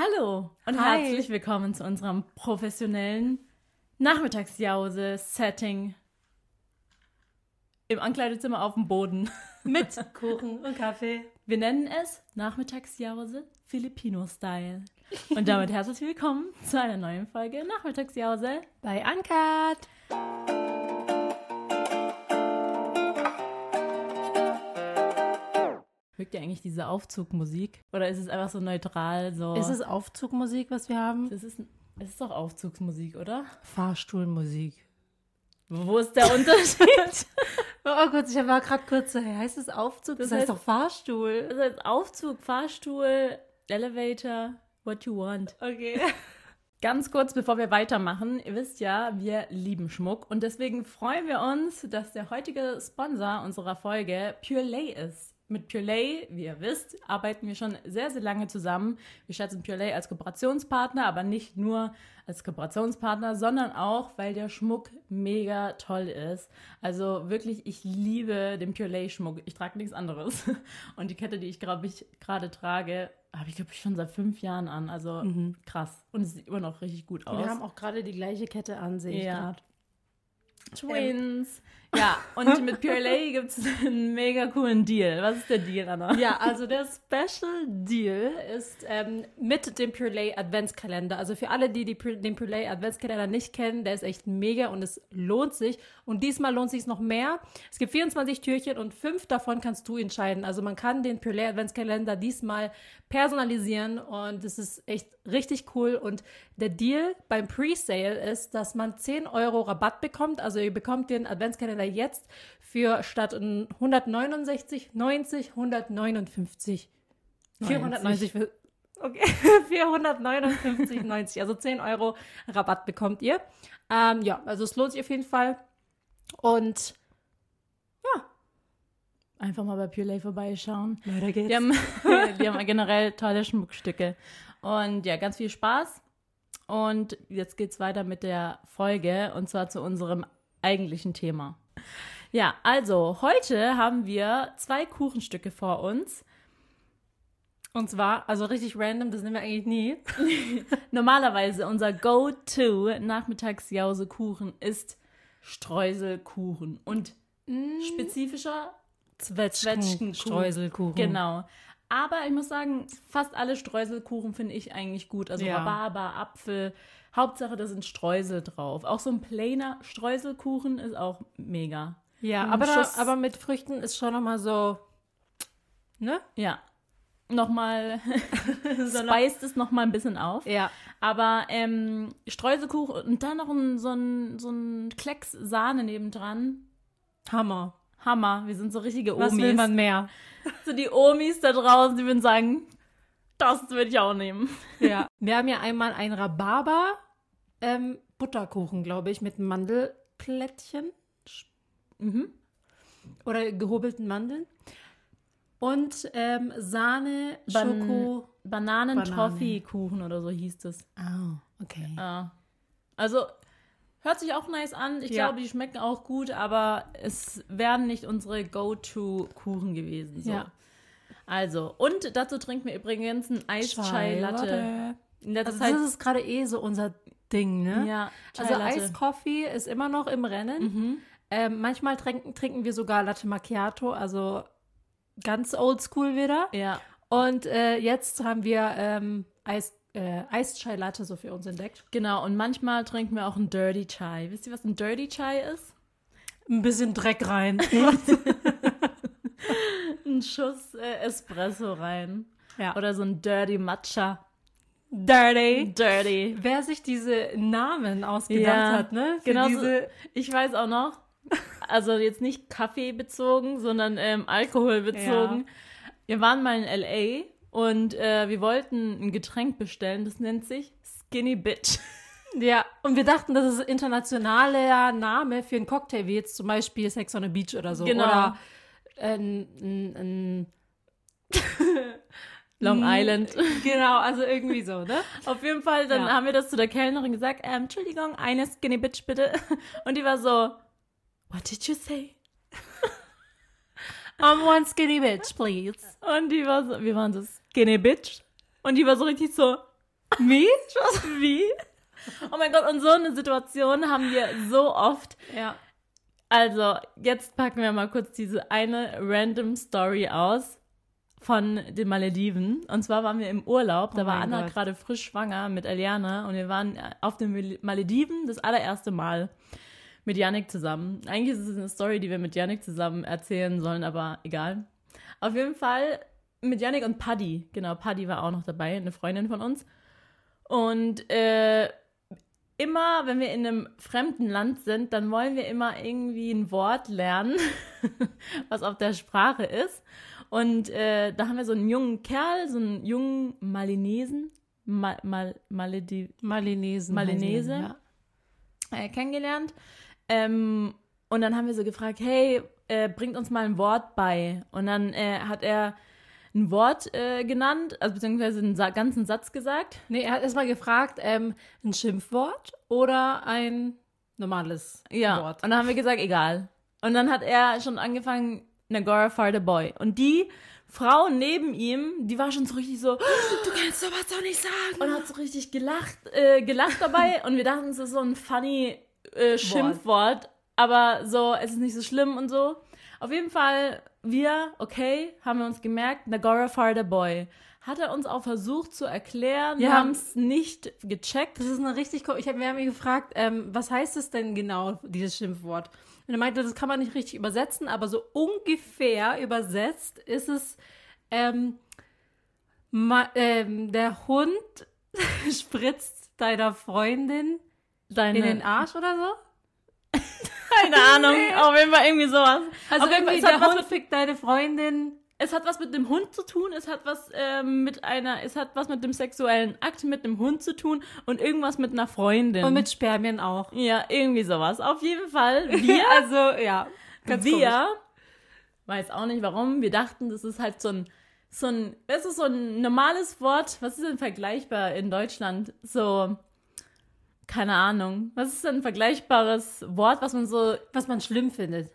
Hallo und Hi. herzlich willkommen zu unserem professionellen Nachmittagsjause-Setting im Ankleidezimmer auf dem Boden. Mit Kuchen und Kaffee. Wir nennen es Nachmittagsjause Filipino-Style. Und damit herzlich willkommen zu einer neuen Folge Nachmittagsjause. Bei Uncut. Mögt ihr eigentlich diese Aufzugmusik? Oder ist es einfach so neutral? So? Ist es Aufzugmusik, was wir haben? es, ist, es ist doch Aufzugsmusik, oder? Fahrstuhlmusik. Wo ist der Unterschied? Oh Gott, ich war gerade kurz so, heißt es Aufzug? Das, Das heißt heißt- doch Fahrstuhl. Das heißt Aufzug, Fahrstuhl, Elevator, what you want. Okay. Ganz kurz, bevor wir weitermachen, ihr wisst ja, wir lieben Schmuck und deswegen freuen wir uns, dass der heutige Sponsor unserer Folge Pure Lay ist. Mit Pure Lay, wie ihr wisst, arbeiten wir schon sehr, sehr lange zusammen. Wir schätzen Pure Lay als Kooperationspartner, aber nicht nur als Kooperationspartner, sondern auch, weil der Schmuck mega toll ist. Also wirklich, ich liebe den Pure Lay Schmuck. Ich trage nichts anderes. Und die Kette, die ich, glaube ich, gerade trage, habe ich, glaube ich, schon seit fünf Jahren an. Also krass. Und es sieht immer noch richtig gut aus. Wir haben auch gerade die gleiche Kette an, sehe ich Ja. gerade. Twins. Ja, und mit Pure Lay gibt es einen mega coolen Deal. Was ist der Deal, Anna? Ja, also der Special Deal ist ähm, mit dem Pure Lay Adventskalender. Also für alle, die, die den Pure Lay Adventskalender nicht kennen, der ist echt mega und es lohnt sich. Und diesmal lohnt sich noch mehr. Es gibt 24 Türchen und fünf davon kannst du entscheiden. Also man kann den Pure Lay Adventskalender diesmal personalisieren und es ist echt richtig cool. Und der Deal beim Pre-Sale ist, dass man 10 Euro Rabatt bekommt. Also ihr bekommt den Adventskalender jetzt für statt 169, 90, 159. 490 für, okay, 459, 90. Also 10 Euro Rabatt bekommt ihr. Ähm, ja, also es lohnt sich auf jeden Fall. Und Einfach mal bei Pure Lay vorbeischauen. weiter geht's. Die haben, die haben generell tolle Schmuckstücke. Und ja, ganz viel Spaß. Und jetzt geht's weiter mit der Folge und zwar zu unserem eigentlichen Thema. Ja, also heute haben wir zwei Kuchenstücke vor uns. Und zwar, also richtig random, das nehmen wir eigentlich nie. Normalerweise unser Go-To Nachmittagsjause-Kuchen ist Streuselkuchen und spezifischer Zwetschgenkuchen. Streuselkuchen. Genau. Aber ich muss sagen, fast alle Streuselkuchen finde ich eigentlich gut. Also Ja. Rhabarber, Apfel. Hauptsache, da sind Streusel drauf. Auch so ein plainer Streuselkuchen ist auch mega. Ja, aber, da, aber mit Früchten ist schon nochmal so, ne? Ja. Nochmal, speist es nochmal ein bisschen auf. Ja. Aber ähm, Streuselkuchen und dann noch ein, so ein, so ein Klecks Sahne nebendran. Hammer. Hammer. Wir sind so richtige Was Omis. will man mehr? So die Omis da draußen, die würden sagen, das würde ich auch nehmen. Ja. Wir haben ja einmal ein Rhabarber ähm, Butterkuchen, glaube ich, mit Mandelplättchen Mhm. oder gehobelten Mandeln. Und ähm, Sahne, Ban- Schoko. Bananen-Toffee-Kuchen oder so hieß es. Oh, okay. Ja. Also, hört sich auch nice an. Ich Ja. glaube, die schmecken auch gut, aber es wären nicht unsere Go-To-Kuchen gewesen. So. Ja. Also, und dazu trinken wir übrigens ein Eis-Chai-Latte. Also Zeit. das ist gerade eh so unser Ding, ne? ja, Also. Eiskoffee ist immer noch im Rennen. Mhm. Ähm, manchmal trinken, trinken wir sogar Latte Macchiato, also ganz oldschool wieder. Ja. Und äh, jetzt haben wir ähm, Eis, äh, Eischai Latte so für uns entdeckt. Genau, und manchmal trinken wir auch ein Dirty Chai. Wisst ihr, was ein Dirty Chai ist? Ein bisschen Dreck rein. Ein Schuss äh, Espresso rein. ja. Oder so ein Dirty Matcha. Dirty. Dirty. Wer sich diese Namen ausgedacht Ja, hat, ne? Für Genau diese, Ich weiß auch noch, also jetzt nicht Kaffee bezogen, sondern ähm, Alkohol bezogen. Wir waren mal in L.A. und äh, wir wollten ein Getränk bestellen, das nennt sich Skinny Bitch. Ja, und wir dachten, das ist ein internationaler Name für einen Cocktail, wie jetzt zum Beispiel Sex on the Beach oder so. Genau. Oder ein, ein, ein Long Island. Genau, also irgendwie so, ne? Auf jeden Fall, dann Ja. haben wir das zu der Kellnerin gesagt, ähm, Entschuldigung, eine Skinny Bitch bitte. Und die war so, what did you say? I'm one skinny bitch, please. Und die war so, wir waren so Skinny Bitch. Und die war so richtig so, Wie? Wie? Oh mein Gott, und so eine Situation haben wir so oft. Ja. Also, jetzt packen wir mal kurz diese eine random Story aus von den Malediven. Und zwar waren wir im Urlaub, da Oh war Anna gerade frisch schwanger mit Eliana und wir waren auf den Mal- Malediven das allererste Mal mit Yannick zusammen. Eigentlich ist es eine Story, die wir mit Yannick zusammen erzählen sollen, aber egal. Auf jeden Fall mit Yannick und Paddy. Genau, Paddy war auch noch dabei, eine Freundin von uns. Und äh, immer, wenn wir in einem fremden Land sind, dann wollen wir immer irgendwie ein Wort lernen, was auf der Sprache ist. Und äh, da haben wir so einen jungen Kerl, so einen jungen Malinesen, Mal, Mal, Malediv, Malinesen. Malinese. heißen Ja. äh, kennengelernt. Ähm, und dann haben wir so gefragt, hey, äh, bringt uns mal ein Wort bei. Und dann äh, hat er ein Wort äh, genannt, also beziehungsweise einen Sa ganzen Satz gesagt. Nee, er hat erstmal gefragt, ähm, ein Schimpfwort oder ein normales Ja. Wort. Und dann haben wir gesagt, egal. Und dann hat er schon angefangen, Nagora Fire the Boy. Und die Frau neben ihm, die war schon so richtig so, Du kannst sowas doch nicht sagen. und hat so richtig gelacht, äh, gelacht dabei. Und wir dachten, es ist so ein funny äh, Schimpfwort. Aber so, es ist nicht so schlimm und so. Auf jeden Fall, wir, okay, haben wir uns gemerkt, Nagora Fire the Boy. Hat er uns auch versucht zu erklären. Wir Ja. haben es nicht gecheckt. Das ist eine richtig. Ich hab, wir haben ihn gefragt, ähm, was heißt es denn genau, dieses Schimpfwort? Und er meinte, das kann man nicht richtig übersetzen, aber so ungefähr übersetzt ist es, ähm, ma, ähm, der Hund spritzt deiner Freundin Deine, in den Arsch oder so? Keine Ahnung, auf jeden Fall irgendwie sowas. Also auf irgendwie der Hund fickt deine Freundin. es hat was mit dem Hund zu tun, es hat was ähm, mit einer, es hat was mit dem sexuellen Akt mit dem Hund zu tun und irgendwas mit einer Freundin. Und mit Spermien auch. ja, irgendwie sowas. Auf jeden Fall, wir, also, ja. Ganz komisch. wir, weiß auch nicht warum, wir dachten, das ist halt so ein, so ein, es ist so ein normales Wort, was ist denn vergleichbar in Deutschland? So, keine Ahnung. Was ist denn ein vergleichbares Wort, was man so Was man schlimm findet.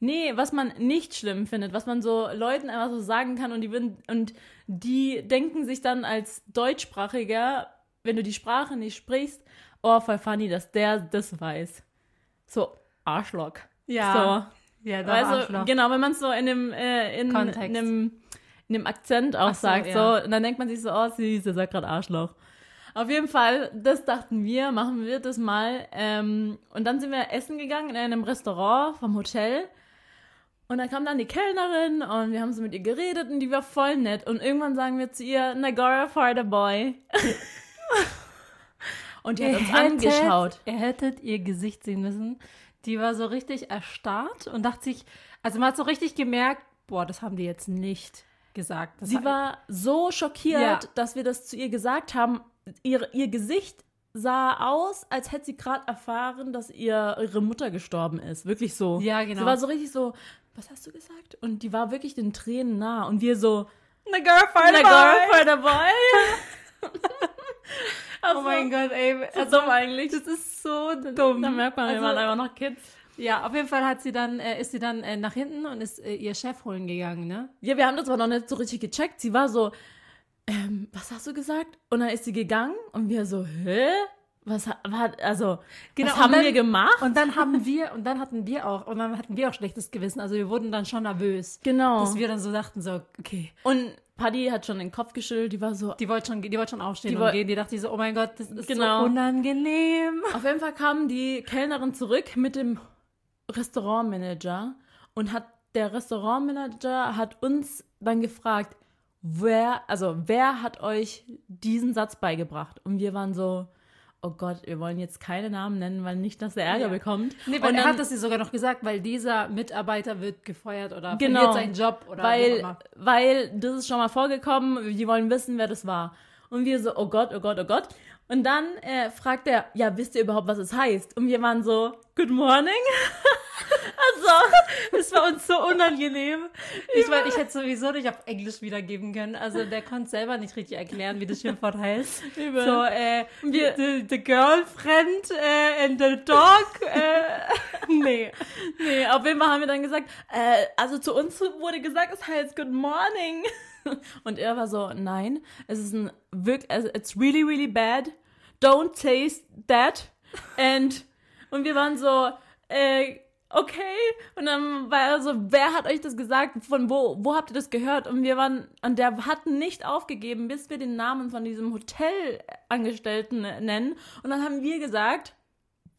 Nee, was man nicht schlimm findet, was man so Leuten einfach so sagen kann und die, würden- und die denken sich dann als Deutschsprachiger, wenn du die Sprache nicht sprichst, oh, voll funny, dass der das weiß. So, Arschloch. Ja. Ja, So, doch, also, Arschloch. genau, wenn man es so in einem, äh, in, in einem, in einem Akzent auch so, sagt, ja. so, und dann denkt man sich so, oh, süß, der sagt gerade Arschloch. Auf jeden Fall, das dachten wir, machen wir das mal. Ähm, und dann sind wir essen gegangen in einem Restaurant vom Hotel. Und dann kam dann die Kellnerin und wir haben so mit ihr geredet und die war voll nett. Und irgendwann sagen wir zu ihr, Nagara Fighter Boy. und die hat uns angeschaut. Ihr hättet ihr Gesicht sehen müssen. Die war so richtig erstarrt und dachte sich, also man hat so richtig gemerkt, boah, das haben die jetzt nicht gesagt. Das Sie war so schockiert, Ja. dass wir das zu ihr gesagt haben. Ihr, ihr Gesicht sah aus, als hätte sie gerade erfahren, dass ihr, ihre Mutter gestorben ist. Wirklich so. Ja, genau. Sie war so richtig so, was hast du gesagt? Und die war wirklich den Tränen nah. Und wir so, na girl, fight Na girl, girl, fight a boy. also, Oh mein Gott, ey. So Also, dumm eigentlich. das ist so dumm. Da merkt man, wir Also- waren einfach noch Kids. Ja, auf jeden Fall hat sie dann, äh, ist sie dann äh, nach hinten und ist äh, ihr Chef holen gegangen, ne? Ja, wir haben das aber noch nicht so richtig gecheckt. Sie war so, ähm, was hast du gesagt? Und dann ist sie gegangen und wir so, hä? Was ha- hat, also, Genau, was haben dann- wir gemacht? Und dann haben wir, und dann hatten wir auch, und dann hatten wir auch schlechtes Gewissen. Also wir wurden dann schon nervös. Genau. Dass wir dann so dachten, so, okay. Und Paddy hat schon den Kopf geschüttelt, die war so, Die wollte schon, die wollte schon aufstehen Die und gehen. Die dachte so, oh mein Gott, das ist Genau. so unangenehm. Auf jeden Fall kam die Kellnerin zurück mit dem Restaurantmanager und hat der Restaurantmanager hat uns dann gefragt, wer, also wer hat euch diesen Satz beigebracht? Und wir waren so, oh Gott, wir wollen jetzt keine Namen nennen, weil nicht, dass er Ärger Ja. bekommt. Nee, weil und er dann, hat das ihr sogar noch gesagt, weil dieser Mitarbeiter wird gefeuert oder Genau. verliert seinen Job oder wie auch weil, immer. weil das ist schon mal vorgekommen, die wollen wissen, wer das war. Und wir so, oh Gott, oh Gott, oh Gott. Und dann äh, fragt er, ja, wisst ihr überhaupt, was es heißt? Und wir waren so, good morning. also, Das war uns so unangenehm. Ich meine, ich hätte sowieso nicht auf Englisch wiedergeben können. Also der konnte selber nicht richtig erklären, wie das Schimpfwort heißt. Übel. So, äh, Wir- the, the girlfriend äh, and the dog. Äh, nee. nee, auf jeden Fall haben wir dann gesagt, äh, also zu uns wurde gesagt, es heißt good morning. Und er war so, nein, es ist ein wirklich, also it's really, really bad. Don't taste that. And, und wir waren so, äh, okay. Und dann war er so, wer hat euch das gesagt? Von wo, wo habt ihr das gehört? Und wir waren, und der hat nicht aufgegeben, bis wir den Namen von diesem Hotelangestellten nennen. Und dann haben wir gesagt,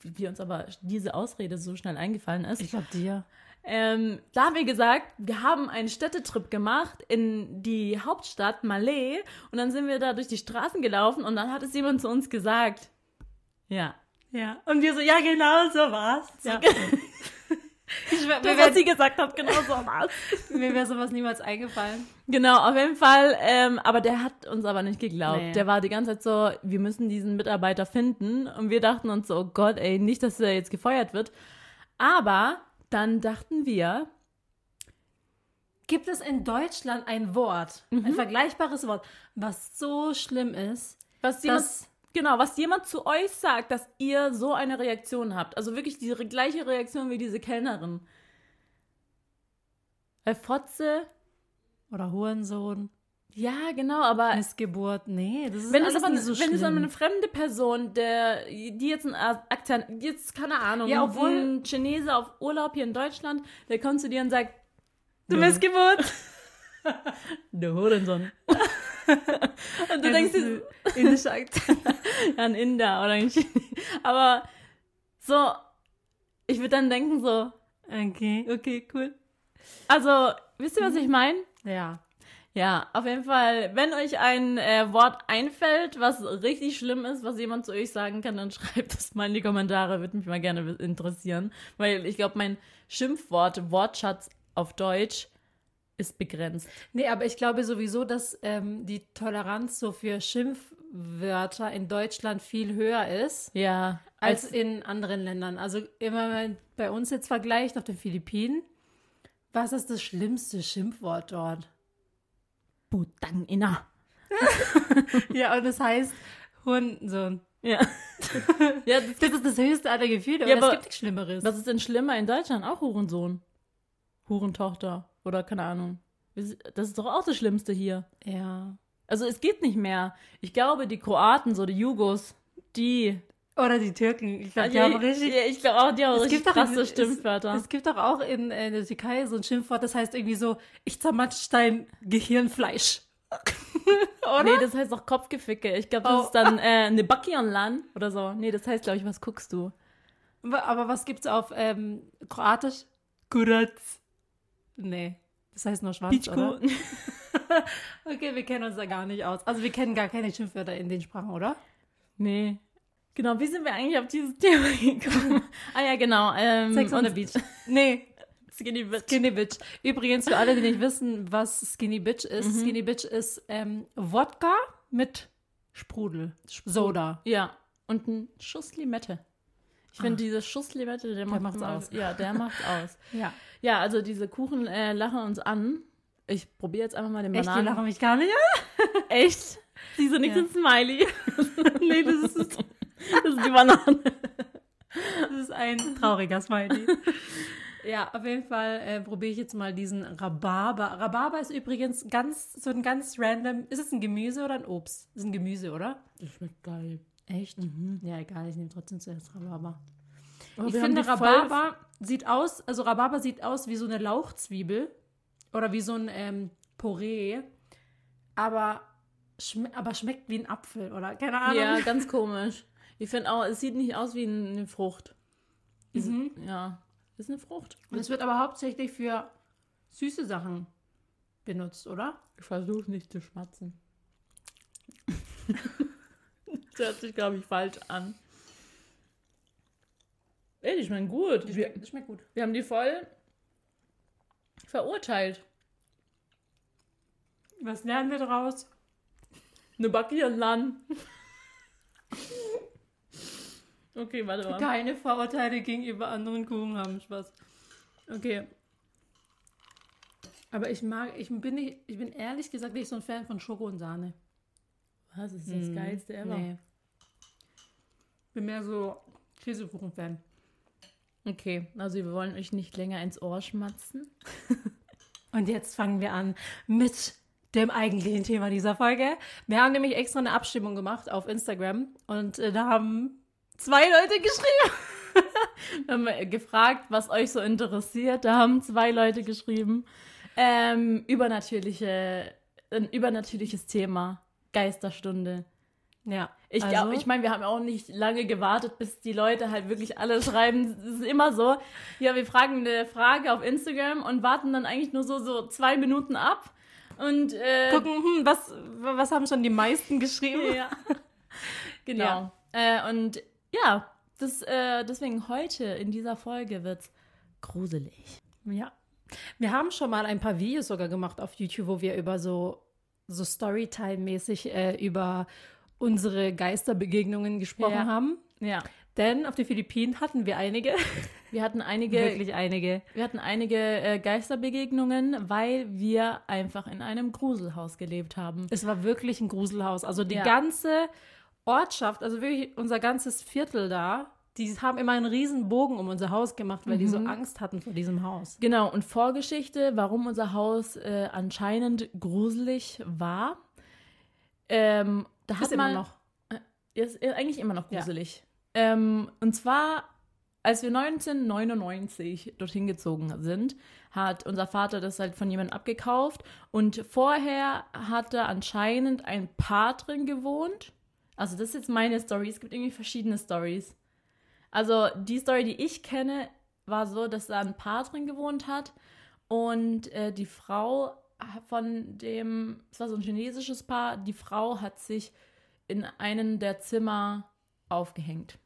wie uns aber diese Ausrede so schnell eingefallen ist. Ich glaube dir. Ähm, da haben wir gesagt, wir haben einen Städtetrip gemacht in die Hauptstadt Malé und dann sind wir da durch die Straßen gelaufen und dann hat es jemand zu uns gesagt. Ja. Ja. Und wir so, ja, genau so war's. ja. Ich, mir Das, wäre was sie gesagt hat, genau so war's. mir wär sowas niemals eingefallen. Genau, auf jeden Fall. Ähm, aber der hat uns aber nicht geglaubt. Nee. Der war die ganze Zeit so, wir müssen diesen Mitarbeiter finden. Und wir dachten uns so, oh Gott, ey, nicht, dass er jetzt gefeuert wird. Aber dann dachten wir, Gibt es in Deutschland ein Wort, ein vergleichbares Wort, was so schlimm ist, was dass genau, was jemand zu euch sagt, dass ihr so eine Reaktion habt. Also wirklich die gleiche Reaktion wie diese Kellnerin. Weil Fotze, oder Hurensohn, ja, genau, aber Missgeburt, nee, das ist wenn es alles aber nicht so wenn es schlimm. aber eine fremde Person, der die jetzt einen Akzent, jetzt keine Ahnung, Ja, obwohl- ein Chinese auf Urlaub hier in Deutschland, der kommt zu dir und sagt, du. Missgeburt. du Hurensohn. und du denkst dir, indische Akzent. ein Inder oder ein Chinese. Aber so, ich würde dann denken so, Okay. okay, cool. Also, wisst ihr, was ich meine? Ja. Ja, auf jeden Fall, wenn euch ein äh, Wort einfällt, was richtig schlimm ist, was jemand zu euch sagen kann, dann schreibt es mal in die Kommentare, würde mich mal gerne interessieren. Weil ich glaube, mein Schimpfwort, Wortschatz auf Deutsch ist begrenzt. Nee, aber ich glaube sowieso, dass ähm, die Toleranz so für Schimpfwörter in Deutschland viel höher ist Ja, als als in anderen Ländern. Also immer wenn man bei uns jetzt vergleicht auf den Philippinen, was ist das schlimmste Schimpfwort dort? Butang Inna. Ja, und das heißt Hurensohn. Ja. ja, das, Das ist das höchste aller Gefühle, Ja, aber es gibt nichts Schlimmeres. was ist denn schlimmer in Deutschland? Auch Hurensohn. Hurentochter. Oder keine Ahnung. Das ist doch auch das Schlimmste hier. ja. Also es geht nicht mehr. Ich glaube, die Kroaten, so die Jugos, die. Oder die Türken. Ich glaube, die haben richtig. ja, ich glaube auch, die haben Es richtig gibt doch krasse es- Stimmwörter. Es, es gibt doch auch in, äh, der Türkei so ein Schimpfwort, das heißt irgendwie so, ich zermatsch dein Gehirnfleisch. Oder? Nee, das heißt auch Kopfgeficke. Ich glaube, das Oh. ist dann äh, eine Bakionlan oder so. Nee, das heißt, glaube ich, was guckst du? Aber was gibt's auf ähm, Kroatisch? Kurac. Nee, das heißt nur schwanz, oder? Okay, wir kennen uns da gar nicht aus. Also wir kennen gar keine Schimpfwörter in den Sprachen, oder? nee. Genau, wie sind wir eigentlich auf dieses Thema gekommen? ah ja, genau. Ähm, Sex on the Beach. Nee, Skinny Bitch. Skinny Bitch. Übrigens, für alle, die nicht wissen, was Skinny Bitch ist, Mhm. Skinny Bitch ist ähm, Wodka mit Sprudel. Soda. Ja, und ein Schuss Limette. Ich finde, diese Schuss Limette, der, macht aus. Ja, der macht aus. Ja. Ja, also diese Kuchen äh, lachen uns an. Ich probiere jetzt einfach mal den Echt, die Bananen. lachen mich gar nicht an? Echt? Sie so nicht Ja. ein Smiley. nee, das ist, das Das ist die Banane. ist ein trauriger Smiley. ja, auf jeden Fall äh, probiere ich jetzt mal diesen Rhabarber. Rhabarber ist übrigens ganz, so ein ganz random. Ist es ein Gemüse oder ein Obst? Ist ein Gemüse, oder? Das schmeckt geil. Echt? Ja, egal, ich nehme trotzdem zuerst Rhabarber. Oh, ich finde, Rhabarber sieht aus, also Rhabarber sieht aus wie so eine Lauchzwiebel oder wie so ein ähm, Porree, aber, schm aber schmeckt wie ein Apfel oder keine Ahnung. Ja, ganz komisch. Ich finde auch, es sieht nicht aus wie eine Frucht. Ist- Mhm. Ja, ist eine Frucht. Und es wird aber hauptsächlich für süße Sachen benutzt, oder? Ich versuche nicht zu schmatzen. das hört sich, glaube ich, falsch an. Ey, die schmecken gut. Wir, das schmeckt gut. wir haben die voll verurteilt. Was lernen wir daraus? Eine Bakierlan. okay, warte mal. Keine Vorurteile gegenüber anderen Kuchen haben. Spaß. Okay. Aber ich mag, ich bin nicht, ich bin ehrlich gesagt nicht so ein Fan von Schoko und Sahne. Was ist das Hm, geilste ever? Nee. Bin mehr so Käsekuchen-Fan. Okay, also wir wollen euch nicht länger ins Ohr schmatzen. Und jetzt fangen wir an mit dem eigentlichen Thema dieser Folge. Wir haben nämlich extra eine Abstimmung gemacht auf Instagram und äh, da haben zwei Leute geschrieben. Wir haben gefragt, was euch so interessiert. Da haben zwei Leute geschrieben. Ähm, übernatürliche, ein übernatürliches Thema. Geisterstunde. Ja. Ich also, glaube, ich meine, wir haben auch nicht lange gewartet, bis die Leute halt wirklich alle schreiben. Es ist immer so. Ja, wir fragen eine Frage auf Instagram und warten dann eigentlich nur so, so zwei Minuten ab. Und äh, gucken, hm, was, was haben schon die meisten geschrieben? Ja. genau. Äh, und ja, das, äh, deswegen heute in dieser Folge wird's gruselig. Ja. Wir haben schon mal ein paar Videos sogar gemacht auf YouTube, wo wir über so, so Storytime-mäßig äh, über unsere Geisterbegegnungen gesprochen Ja. haben. Ja. Denn auf den Philippinen hatten wir einige. Wir hatten einige, Wirklich einige. wir hatten einige äh, Geisterbegegnungen, weil wir einfach in einem Gruselhaus gelebt haben. Es war wirklich ein Gruselhaus. Also die Ja. ganze Ortschaft, also wirklich unser ganzes Viertel da, die haben immer einen riesen Bogen um unser Haus gemacht, weil die so Angst hatten vor diesem Haus. Genau, und Vorgeschichte, warum unser Haus äh, anscheinend gruselig war. Ähm, da hat Ist immer noch. Ist ist eigentlich immer noch Ja. gruselig. Ähm, und zwar, als wir 1999 dorthin gezogen sind, hat unser Vater das halt von jemandem abgekauft. Und vorher hat da anscheinend ein Paar drin gewohnt. Also das ist jetzt meine Story. Es gibt irgendwie verschiedene Stories. Also die Story, die ich kenne, war so, dass da ein Paar drin gewohnt hat. Und äh, die Frau von dem, es war so ein chinesisches Paar, die Frau hat sich in einen der Zimmer aufgehängt.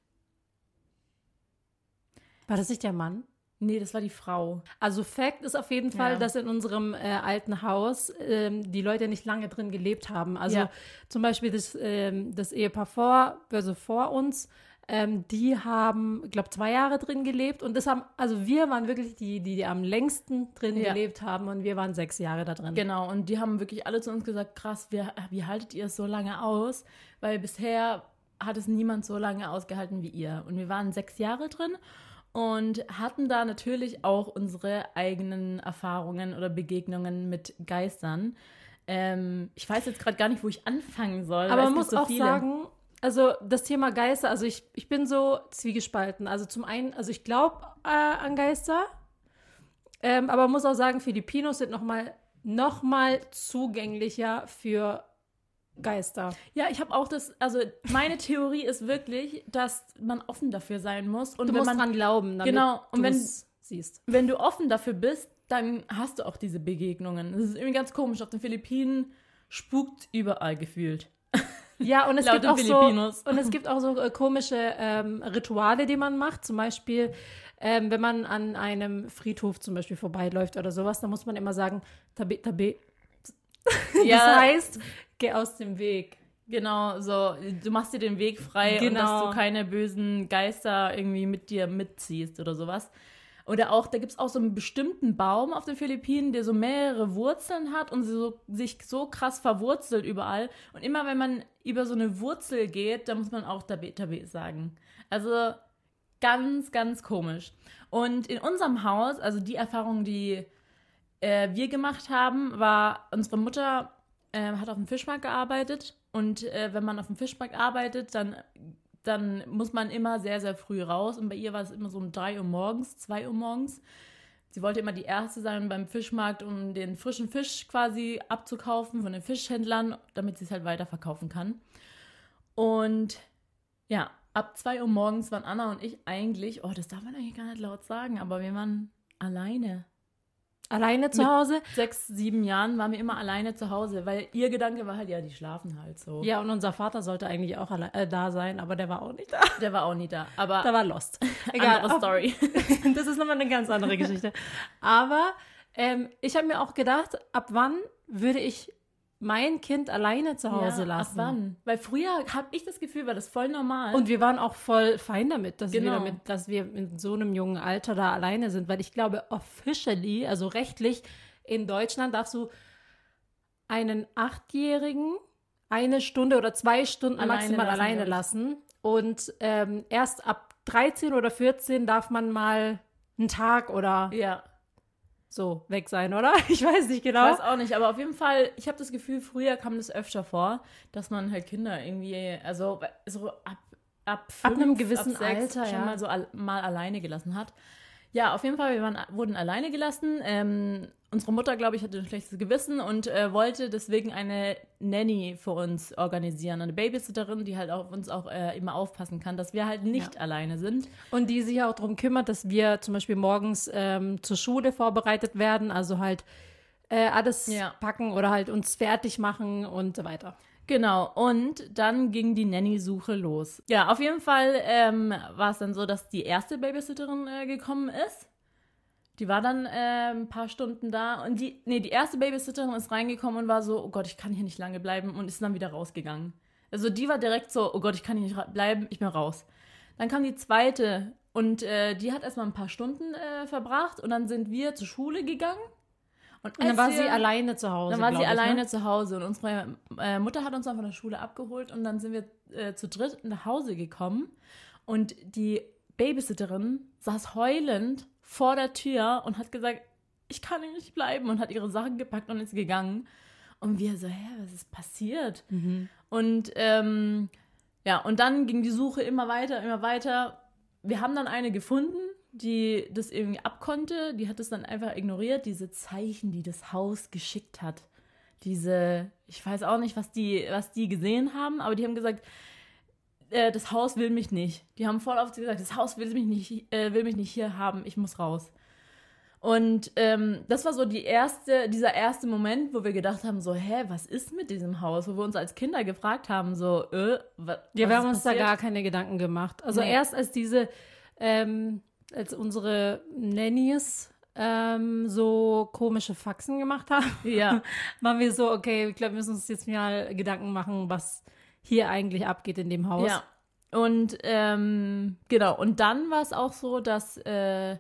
War das nicht der Mann? Nee, das war die Frau. Also Fakt ist auf jeden Fall, Ja. dass in unserem äh, alten Haus ähm, die Leute nicht lange drin gelebt haben. Also Ja. zum Beispiel das, ähm, das Ehepaar vor, also vor uns, ähm, die haben, ich glaube, zwei Jahre drin gelebt und das haben, also wir waren wirklich die, die, die am längsten drin Ja. gelebt haben und wir waren sechs Jahre da drin. Genau, und die haben wirklich alle zu uns gesagt, krass, wie, wie haltet ihr es so lange aus? Weil bisher hat es niemand so lange ausgehalten wie ihr. Und wir waren sechs Jahre drin und hatten da natürlich auch unsere eigenen Erfahrungen oder Begegnungen mit Geistern. Ähm, ich weiß jetzt gerade gar nicht, wo ich anfangen soll. Aber es man muss so auch viele. sagen, also das Thema Geister, also ich, ich bin so zwiegespalten. Also zum einen, also ich glaube äh, an Geister, ähm, aber man muss auch sagen, Filipinos sind nochmal noch mal zugänglicher für Geister. Ja, ich habe auch das, also meine Theorie ist wirklich, dass man offen dafür sein muss. Und Du wenn musst man, dran glauben, damit Genau, und wenn- siehst. wenn du offen dafür bist, dann hast du auch diese Begegnungen. Das ist irgendwie ganz komisch. Auf den Philippinen spukt überall gefühlt. Ja, und es gibt auch so und es gibt auch so äh, komische ähm, Rituale, die man macht. Zum Beispiel, ähm, wenn man an einem Friedhof zum Beispiel vorbeiläuft oder sowas, dann muss man immer sagen, tabe, tabe. Das heißt, geh aus dem Weg. Genau, so, du machst dir den Weg frei und Genau. dass du keine bösen Geister irgendwie mit dir mitziehst oder sowas. Oder auch, da gibt es auch so einen bestimmten Baum auf den Philippinen, der so mehrere Wurzeln hat und so, sich so krass verwurzelt überall. Und immer wenn man über so eine Wurzel geht, dann muss man auch Tabe Tabe sagen. Also ganz, ganz komisch. Und in unserem Haus, also die Erfahrung, die äh, wir gemacht haben, war, unsere Mutter äh, hat auf dem Fischmarkt gearbeitet. Und äh, wenn man auf dem Fischmarkt arbeitet, dann, dann muss man immer sehr, sehr früh raus. Und bei ihr war es immer so um 3 Uhr morgens, 2 Uhr morgens. Sie wollte immer die Erste sein beim Fischmarkt, um den frischen Fisch quasi abzukaufen von den Fischhändlern, damit sie es halt weiterverkaufen kann. Und ja, ab 2 Uhr morgens waren Anna und ich eigentlich, oh, das darf man eigentlich gar nicht laut sagen, aber wir waren alleine. Alleine zu Hause? Sechs, sieben Jahren waren wir immer alleine zu Hause, weil ihr Gedanke war halt, ja, die schlafen halt so. Ja, und unser Vater sollte eigentlich auch alle, äh, da sein, aber der war auch nicht da. Der war auch nie da. Aber Der war lost. andere auf- Story. Das ist nochmal eine ganz andere Geschichte. Aber ähm, ich habe mir auch gedacht, ab wann würde ich mein Kind alleine zu Hause ja, lassen? Ab wann? Weil früher habe ich das Gefühl, war das voll normal. Und wir waren auch voll fein damit, dass, Genau. wir damit, dass wir in so einem jungen Alter da alleine sind, weil ich glaube, officially, also rechtlich in Deutschland darfst du einen Achtjährigen eine Stunde oder zwei Stunden Alleine maximal lassen, alleine lassen. Und ähm, erst ab 13 oder 14 darf man mal einen Tag oder ja. So weg sein, oder? Ich weiß nicht Ich genau. weiß auch nicht, aber auf jeden Fall, ich habe das Gefühl, früher kam das öfter vor, dass man halt Kinder irgendwie, also so ab, ab, fünf, einem gewissen ab sechs Alter, schon ja. mal so al mal alleine gelassen hat. Ja, auf jeden Fall, wir waren, wurden alleine gelassen. Ähm, unsere Mutter, glaube ich, hatte ein schlechtes Gewissen und äh, wollte deswegen eine Nanny für uns organisieren, eine Babysitterin, die halt auf uns auch äh, immer aufpassen kann, dass wir halt nicht alleine sind. Und die sich auch darum kümmert, dass wir zum Beispiel morgens ähm, zur Schule vorbereitet werden, also halt äh, alles Ja. packen oder halt uns fertig machen und so weiter. Genau, und dann ging die Nanny-Suche los. Ja, auf jeden Fall ähm, war es dann so, dass die erste Babysitterin äh, gekommen ist. Die war dann äh, ein paar Stunden da und die, nee, die erste Babysitterin ist reingekommen und war so, oh Gott, ich kann hier nicht lange bleiben und ist dann wieder rausgegangen. Also die war direkt so, oh Gott, ich kann hier nicht bleiben, ich bin raus. Dann kam die zweite und äh, die hat erstmal ein paar Stunden äh, verbracht und dann sind wir zur Schule gegangen. Und dann als war sie alleine zu Hause. dann war sie ich, alleine Ne? zu Hause und unsere äh, Mutter hat uns dann von der Schule abgeholt und dann sind wir äh, zu dritt nach Hause gekommen und die Babysitterin saß heulend vor der Tür und hat gesagt, ich kann hier nicht bleiben und hat ihre Sachen gepackt und ist gegangen. Und wir so, hä, was ist passiert? Mhm. Und ähm, ja, und dann ging die Suche immer weiter, immer weiter. Wir haben dann eine gefunden, die das irgendwie abkonnte. Die hat es dann einfach ignoriert, diese Zeichen, die das Haus geschickt hat. Diese, ich weiß auch nicht, was die, was die gesehen haben, aber die haben gesagt, äh, das Haus will mich nicht. Die haben voll oft gesagt, das Haus will mich nicht, äh, will mich nicht hier haben, ich muss raus. Und ähm, das war so die erste, dieser erste Moment, wo wir gedacht haben, so, hä, was ist mit diesem Haus? Wo wir uns als Kinder gefragt haben, so, äh, wa, Ja, was wir haben uns da passiert? gar keine Gedanken gemacht. Also Nee. erst als diese, ähm, als unsere Nannies ähm, so komische Faxen gemacht haben, Ja, waren wir so, okay, ich glaube, wir müssen uns jetzt mal Gedanken machen, was hier eigentlich abgeht in dem Haus. ja. Und ähm, genau, und dann war es auch so, dass äh,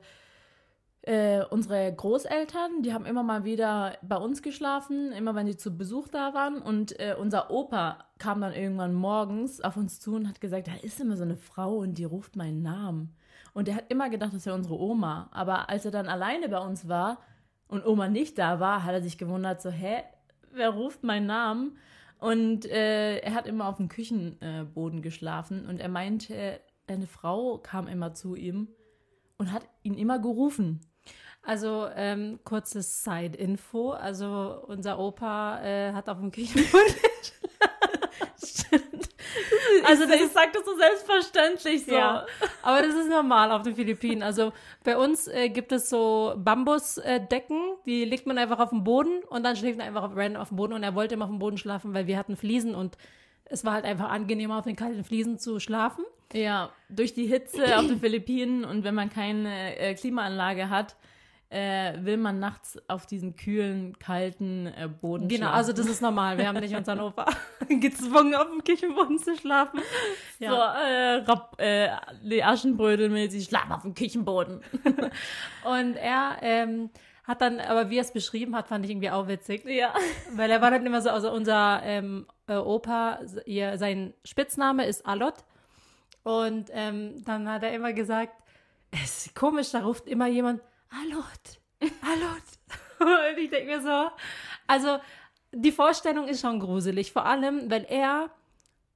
äh, unsere Großeltern, die haben immer mal wieder bei uns geschlafen, immer wenn die zu Besuch da waren. Und äh, unser Opa kam dann irgendwann morgens auf uns zu und hat gesagt, da ist immer so eine Frau und die ruft meinen Namen. Und er hat immer gedacht, das wäre unsere Oma. Aber als er dann alleine bei uns war und Oma nicht da war, hat er sich gewundert, so, hä, wer ruft meinen Namen? Und äh, er hat immer auf dem Küchenboden geschlafen und er meinte, eine Frau kam immer zu ihm und hat ihn immer gerufen. Also ähm, kurzes Side-Info. Also unser Opa äh, hat auf dem Küchenboden. Also das ist, sagt das so selbstverständlich so. Ja, aber das ist normal auf den Philippinen. Also bei uns äh, gibt es so Bambusdecken, die legt man einfach auf den Boden und dann schläft man einfach auf, random auf dem Boden. Und er wollte immer auf dem Boden schlafen, weil wir hatten Fliesen und es war halt einfach angenehmer, auf den kalten Fliesen zu schlafen. Ja, durch die Hitze auf den Philippinen und wenn man keine äh, Klimaanlage hat, äh, will man nachts auf diesen kühlen, kalten äh, Boden Genau, schlafen. also das ist normal. Wir haben nicht unseren Opa gezwungen, auf dem Küchenboden zu schlafen. so, äh, Rapp, äh, die Aschenbrödel-mäßig, schlaf auf dem Küchenboden. Und er ähm, hat dann, aber wie er es beschrieben hat, fand ich irgendwie auch witzig. Ja. Weil er war dann immer so, also unser ähm, äh, Opa, ihr, sein Spitzname ist Alot. Und ähm, dann hat er immer gesagt, es ist komisch, da ruft immer jemand, Alot, Alot. Und ich denke mir so, also die Vorstellung ist schon gruselig, vor allem, weil er,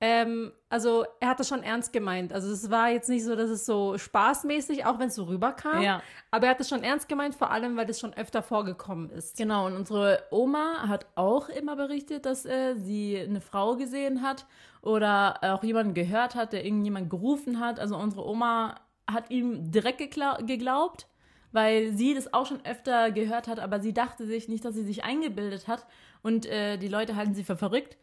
ähm, also er hat das schon ernst gemeint. Also es war jetzt nicht so, dass es so spaßmäßig, auch wenn es so rüberkam, Ja. aber er hat es schon ernst gemeint, vor allem, weil es schon öfter vorgekommen ist. Genau, und unsere Oma hat auch immer berichtet, dass äh, sie eine Frau gesehen hat oder auch jemanden gehört hat, der irgendjemand gerufen hat. Also unsere Oma hat ihm direkt geglaubt, weil sie das auch schon öfter gehört hat, aber sie dachte sich nicht, dass sie sich eingebildet hat und äh, die Leute halten sie für verrückt.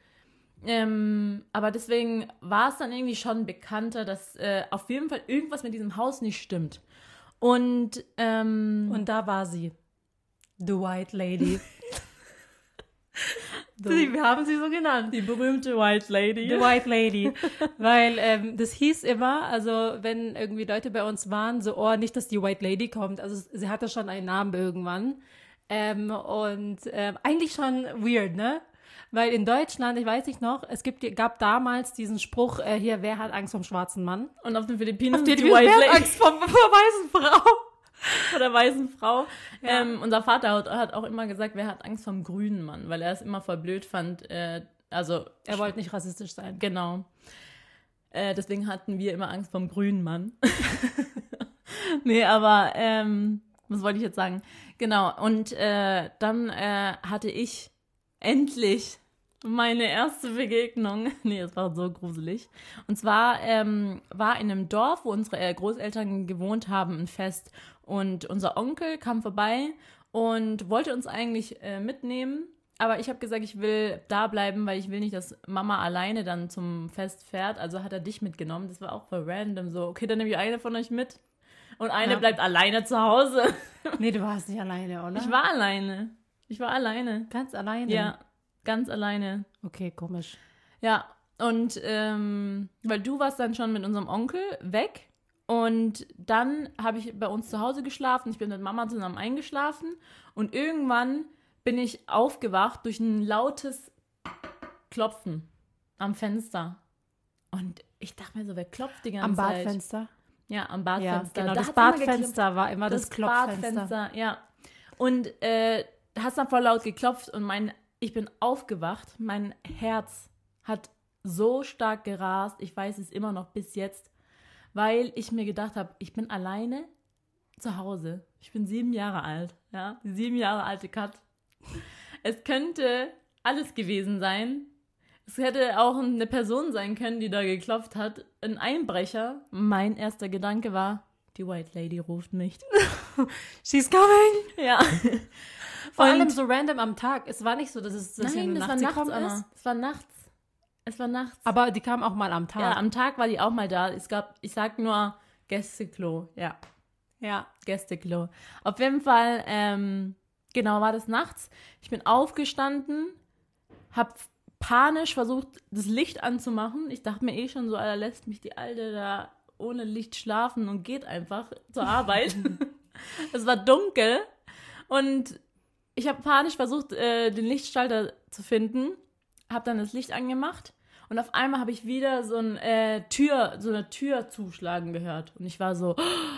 Ähm, aber deswegen war es dann irgendwie schon bekannter, dass äh, auf jeden Fall irgendwas mit diesem Haus nicht stimmt. Und, ähm, Und da war sie. The White Lady. Die- Wir haben sie so genannt. die berühmte White Lady. The White Lady. Weil ähm, das hieß immer, also wenn irgendwie Leute bei uns waren, so, oh, nicht, dass die White Lady kommt. Also sie hatte schon einen Namen irgendwann. Ähm, und ähm, eigentlich schon weird, ne? Weil in Deutschland, ich weiß nicht noch, es gibt, gab damals diesen Spruch, äh, hier, wer hat Angst vom schwarzen Mann? Und auf den Philippinen Die, ist die die White wer hat Lady. Angst vor, vor weißen Frau. Vor der weißen Frau. Ja. Ähm, unser Vater hat, hat, auch immer gesagt, wer hat Angst vom grünen Mann, weil er es immer voll blöd fand. Äh, also er wollte nicht rassistisch sein. Genau. Äh, deswegen hatten wir immer Angst vom grünen Mann. nee, aber ähm, was wollte ich jetzt sagen? Genau. Und äh, dann äh, hatte ich endlich meine erste Begegnung. Nee, es war so gruselig. Und zwar ähm, war in einem Dorf, wo unsere äh, Großeltern gewohnt haben, ein Fest. Und unser Onkel kam vorbei und wollte uns eigentlich äh, mitnehmen. Aber ich habe gesagt, ich will da bleiben, weil ich will nicht, dass Mama alleine dann zum Fest fährt. Also hat er dich mitgenommen. Das war auch voll random. So, okay, dann nehme ich eine von euch mit. Und eine ja. bleibt alleine zu Hause. Nee, du warst nicht alleine, oder? Ich war alleine. Ich war alleine. Ganz alleine? Ja. Ganz alleine. Okay, komisch. Ja, und ähm, weil du warst dann schon mit unserem Onkel weg und dann habe ich bei uns zu Hause geschlafen. Ich bin mit Mama zusammen eingeschlafen und irgendwann bin ich aufgewacht durch ein lautes Klopfen am Fenster. Und ich dachte mir so, wer klopft die ganze am Zeit? Am Badfenster? Ja, am Badfenster. Ja, genau, da das Badfenster war immer das, das Klopffenster. Badfenster, ja. Und äh, hast dann voll laut geklopft und mein ich bin aufgewacht, mein Herz hat so stark gerast, ich weiß es immer noch bis jetzt, weil ich mir gedacht habe, ich bin alleine zu Hause. Ich bin sieben Jahre alt, ja, die sieben Jahre alte Kat. Es könnte alles gewesen sein. Es hätte auch eine Person sein können, die da geklopft hat, ein Einbrecher. Mein erster Gedanke war, die White Lady ruft mich. She's coming! Ja. Vor und allem so random am Tag. Es war nicht so, dass es dass Nein, das war nachts immer. Es war nachts. Es war nachts. Aber die kam auch mal am Tag. Ja, am Tag war die auch mal da. Es gab, ich sag nur Gästeklo. Ja. Ja, Gästeklo. Auf jeden Fall, ähm, genau, war das nachts. Ich bin aufgestanden, hab panisch versucht, das Licht anzumachen. Ich dachte mir eh schon so, Alter, lässt mich die Alte da ohne Licht schlafen und geht einfach zur Arbeit. es war dunkel und ich habe panisch versucht, äh, den Lichtschalter zu finden, habe dann das Licht angemacht und auf einmal habe ich wieder so, ein, äh, Tür, so eine Tür zuschlagen gehört. Und ich war so,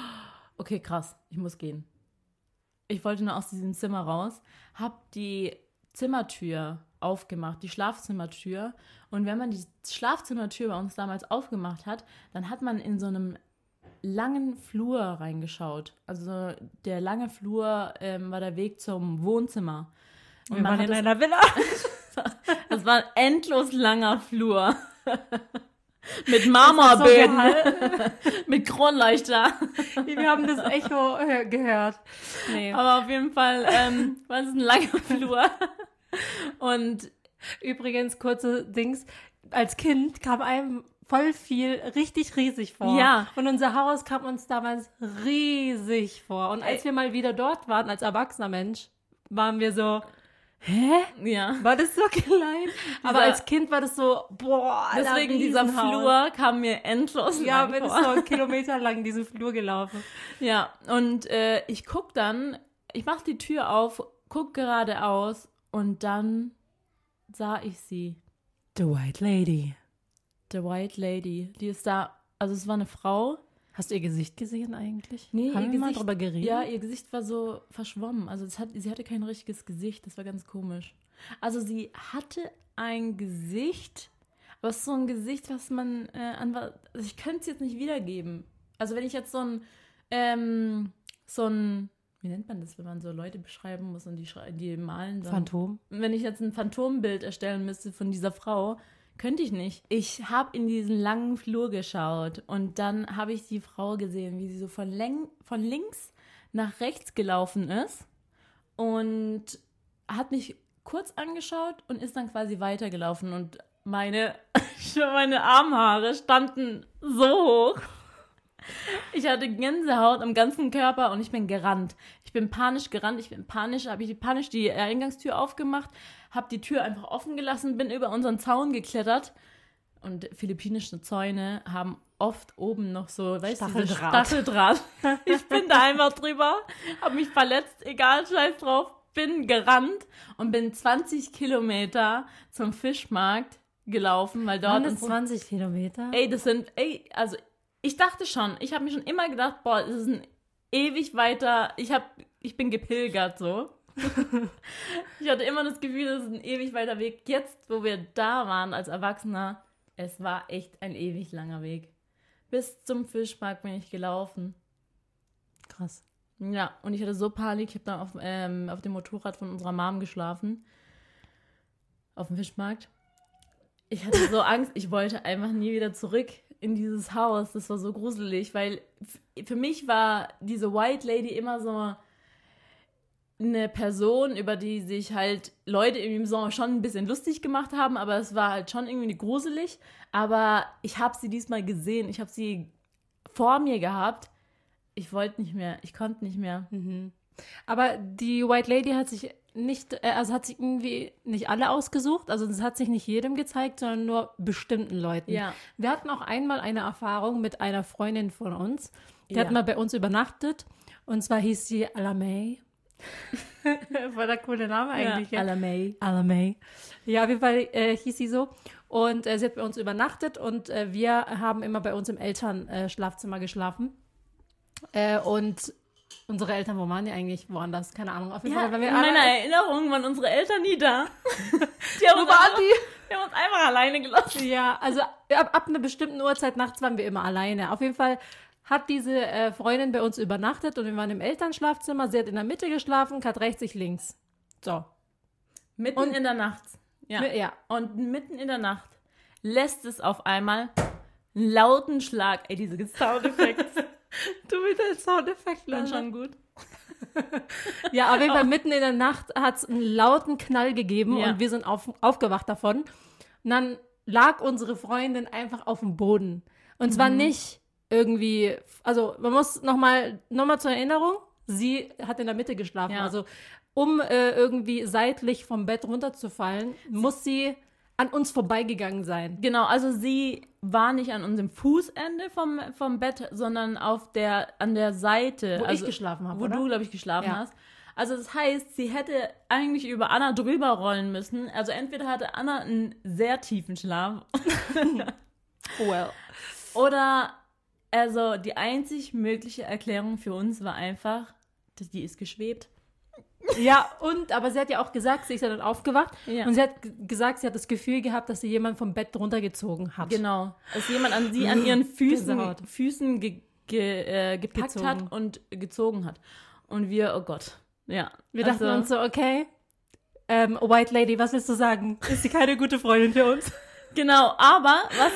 okay, krass, ich muss gehen. Ich wollte nur aus diesem Zimmer raus, habe die Zimmertür aufgemacht, die Schlafzimmertür. Und wenn man die Schlafzimmertür bei uns damals aufgemacht hat, dann hat man in so einem langen Flur reingeschaut. Also der lange Flur ähm, war der Weg zum Wohnzimmer. Und Wir waren in einer Villa. das war ein endlos langer Flur. Mit Marmorböden. So mit Kronleuchter. Wir haben das Echo gehört. Nee. Aber auf jeden Fall ähm, war es ein langer Flur. Und übrigens, kurze Dings. Als Kind kam einem voll viel richtig riesig vor. Ja. Und unser Haus kam uns damals riesig vor. Und als wir mal wieder dort waren, als erwachsener Mensch, waren wir so, hä? Ja. War das so klein? Aber als Kind war das so, boah, Deswegen dieser Flur kam mir endlos Ja, wir sind so einen Kilometer lang diesen Flur gelaufen. Ja, und äh, ich guck dann, ich mach die Tür auf, guck geradeaus und dann sah ich sie. The White Lady. The White Lady. Die ist da, also es war eine Frau. Hast du ihr Gesicht gesehen eigentlich? Nee, Haben ihr wir Gesicht, mal drüber geredet? Ja, ihr Gesicht war so verschwommen. Also hat, sie hatte kein richtiges Gesicht. Das war ganz komisch. Also sie hatte ein Gesicht, aber es ist so ein Gesicht, was man äh, an also ich könnte es jetzt nicht wiedergeben. Also wenn ich jetzt so ein ähm, so ein wie nennt man das, wenn man so Leute beschreiben muss und die, die malen dann. Phantom. Wenn ich jetzt ein Phantombild erstellen müsste von dieser Frau, könnte ich nicht. Ich habe in diesen langen Flur geschaut und dann habe ich die Frau gesehen, wie sie so von, von links nach rechts gelaufen ist und hat mich kurz angeschaut und ist dann quasi weitergelaufen und meine, meine Armhaare standen so hoch. Ich hatte Gänsehaut am ganzen Körper und ich bin gerannt. Ich bin panisch gerannt. Ich bin panisch, habe ich panisch die Eingangstür aufgemacht, habe die Tür einfach offen gelassen, bin über unseren Zaun geklettert. Und philippinische Zäune haben oft oben noch so, weißt du, Stacheldraht. Stacheldraht. Ich bin da einfach drüber, habe mich verletzt, egal, scheiß drauf, bin gerannt und bin 20 Kilometer zum Fischmarkt gelaufen, weil dort. Waren das 20 Kilometer? Ey, das sind, ey, also ich dachte schon, ich habe mir schon immer gedacht, boah, es ist ein ewig weiter, ich hab, ich bin gepilgert so. ich hatte immer das Gefühl, das ist ein ewig weiter Weg. Jetzt, wo wir da waren als Erwachsener, es war echt ein ewig langer Weg. Bis zum Fischmarkt bin ich gelaufen. Krass. Ja, und ich hatte so Panik, ich habe dann auf, ähm, auf dem Motorrad von unserer Mom geschlafen. Auf dem Fischmarkt. Ich hatte so Angst, ich wollte einfach nie wieder zurück in dieses Haus. Das war so gruselig, weil für mich war diese White Lady immer so eine Person, über die sich halt Leute im Sommer schon ein bisschen lustig gemacht haben, aber es war halt schon irgendwie gruselig. Aber ich habe sie diesmal gesehen, ich habe sie vor mir gehabt. Ich wollte nicht mehr, ich konnte nicht mehr. Aber die White Lady hat sich nicht, äh, also hat sich irgendwie nicht alle ausgesucht, also es hat sich nicht jedem gezeigt, sondern nur bestimmten Leuten. Ja. Wir hatten auch einmal eine Erfahrung mit einer Freundin von uns, die Ja. hat mal bei uns übernachtet und zwar hieß sie Alamay. War der coole Name eigentlich, ja. Alamay. Alamay. Ja, auf jeden Fall äh, hieß sie so. Und äh, sie hat bei uns übernachtet und äh, wir haben immer bei uns im Elternschlafzimmer äh, geschlafen. Äh, und unsere Eltern, wo waren die eigentlich? Woanders? Keine Ahnung. Auf jeden Ja, Fall, wir in meiner Erinnerung waren unsere Eltern nie da. Die haben, uns einfach, die haben uns einfach alleine gelassen. Ja, also ab, ab einer bestimmten Uhrzeit nachts waren wir immer alleine. Auf jeden Fall hat diese äh, Freundin bei uns übernachtet und wir waren im Elternschlafzimmer. Sie hat in der Mitte geschlafen, Kat rechts, ich links. So. Mitten Und- in der Nacht. Ja. Ja. Und mitten in der Nacht lässt es auf einmal einen lauten Schlag. Ey, diese Soundeffekte Du mit dem Soundeffekt waren schon gut. Ja, auf jeden Fall mitten in der Nacht hat es einen lauten Knall gegeben Ja. und wir sind auf, aufgewacht davon. Und dann lag unsere Freundin einfach auf dem Boden. Und zwar nicht irgendwie, also man muss nochmal noch mal zur Erinnerung, sie hat in der Mitte geschlafen. Ja. Also um äh, irgendwie seitlich vom Bett runterzufallen, muss sie an uns vorbeigegangen sein. Genau, also sie war nicht an unserem Fußende vom, vom Bett, sondern auf der, an der Seite. Wo ich also, geschlafen habe, Wo oder? du, glaube ich, geschlafen Ja. hast. Also das heißt, sie hätte eigentlich über Anna drüber rollen müssen. Also entweder hatte Anna einen sehr tiefen Schlaf Well. oder also die einzig mögliche Erklärung für uns war einfach, dass die ist geschwebt. Ja, und, aber sie hat ja auch gesagt, sie ist ja dann aufgewacht Ja. und sie hat gesagt, sie hat das Gefühl gehabt, dass sie jemand vom Bett runtergezogen hat. Genau. Dass jemand an sie an ihren Füßen, Gänsehaut. Füßen ge, ge, äh, gepackt Gezogen. hat und gezogen hat. Und wir, oh Gott. Ja. Wir dachten also, uns so, okay, ähm, White Lady, was willst du sagen? Ist sie keine gute Freundin für uns? Genau, aber was.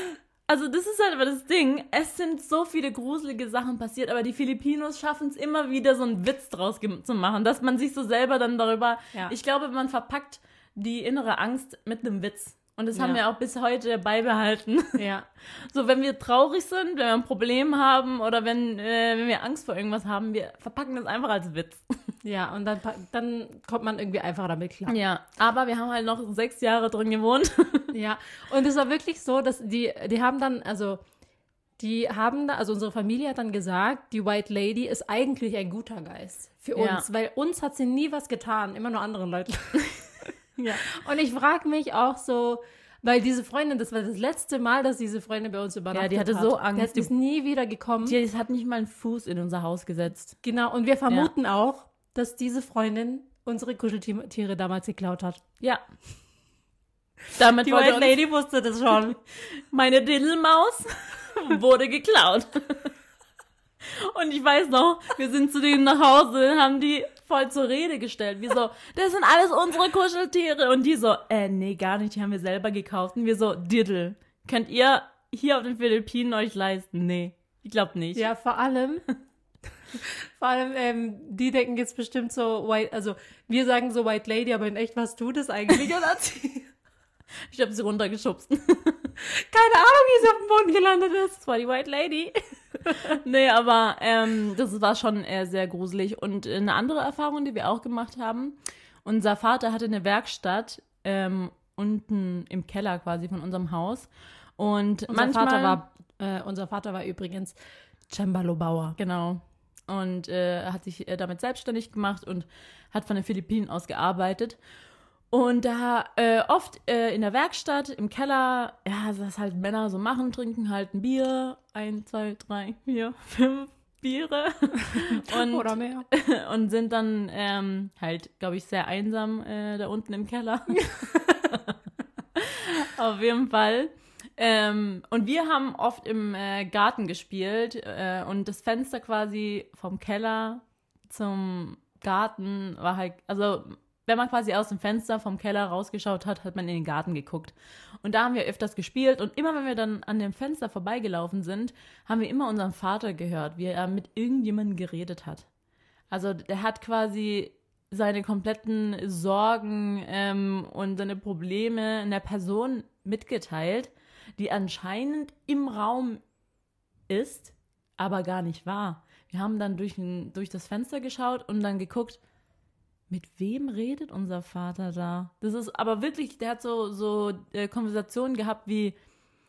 Also, das ist halt aber das Ding. Es sind so viele gruselige Sachen passiert, aber die Filipinos schaffen es immer wieder, so einen Witz draus zu machen, dass man sich so selber dann darüber. Ja. Ich glaube, man verpackt die innere Angst mit einem Witz. Und das haben Ja. wir auch bis heute beibehalten. Ja. So, wenn wir traurig sind, wenn wir ein Problem haben oder wenn, äh, wenn wir Angst vor irgendwas haben, wir verpacken das einfach als Witz. Ja, und dann, dann kommt man irgendwie einfacher damit klar. Ja, aber wir haben halt noch sechs Jahre drin gewohnt. Ja, und es war wirklich so, dass die, die haben dann, also, die haben da, also unsere Familie hat dann gesagt, die White Lady ist eigentlich ein guter Geist für Ja. uns, weil uns hat sie nie was getan, immer nur anderen Leuten. Ja. Und ich frage mich auch so, weil diese Freundin, das war das letzte Mal, dass diese Freundin bei uns übernachtet die hatte hat. so Angst. Die ist nie wieder gekommen. Die hat nicht mal einen Fuß in unser Haus gesetzt. Genau, und wir vermuten auch, dass diese Freundin unsere Kuscheltiere damals geklaut hat. Ja. Damit Die White Lady wusste das schon. meine Diddelmaus wurde geklaut. Und ich weiß noch, wir sind zu denen nach Hause, haben die voll zur Rede gestellt. Wir so, das sind alles unsere Kuscheltiere. Und die so, äh, nee, gar nicht, die haben wir selber gekauft. Und wir so, Diddle, könnt ihr hier auf den Philippinen euch leisten? Nee, ich glaube nicht. Ja, vor allem, vor allem, ähm, die denken jetzt bestimmt so, White, also wir sagen so White Lady, aber in echt, was tut es eigentlich? Sie, Ich habe sie runtergeschubst. Keine Ahnung, wie sie auf dem Boden gelandet ist. Das war die White Lady. nee, aber ähm, das war schon äh, sehr gruselig. Und eine andere Erfahrung, die wir auch gemacht haben, unser Vater hatte eine Werkstatt ähm, unten im Keller quasi von unserem Haus. Und Unser manchmal, Vater war, äh, unser Vater war übrigens Cembalo-Bauer. Genau. Und äh, hat sich äh, damit selbstständig gemacht und hat von den Philippinen aus gearbeitet. Und da äh, oft äh, in der Werkstatt, im Keller, ja, was halt Männer so machen, trinken halt ein Bier, ein, zwei, drei, vier, fünf, Biere und, Oder mehr. und sind dann ähm, halt, glaube ich, sehr einsam äh, da unten im Keller. Auf jeden Fall. Ähm, und wir haben oft im äh, Garten gespielt äh, und das Fenster quasi vom Keller zum Garten war halt, also wenn man quasi aus dem Fenster vom Keller rausgeschaut hat, hat man in den Garten geguckt. Und da haben wir öfters gespielt und immer wenn wir dann an dem Fenster vorbeigelaufen sind, haben wir immer unseren Vater gehört, wie er mit irgendjemandem geredet hat. Also der hat quasi seine kompletten Sorgen ähm, und seine Probleme in der Person mitgeteilt, die anscheinend im Raum ist, aber gar nicht war. Wir haben dann durch, ein, durch das Fenster geschaut und dann geguckt, mit wem redet unser Vater da? Das ist aber wirklich, der hat so, so äh, Konversationen gehabt wie,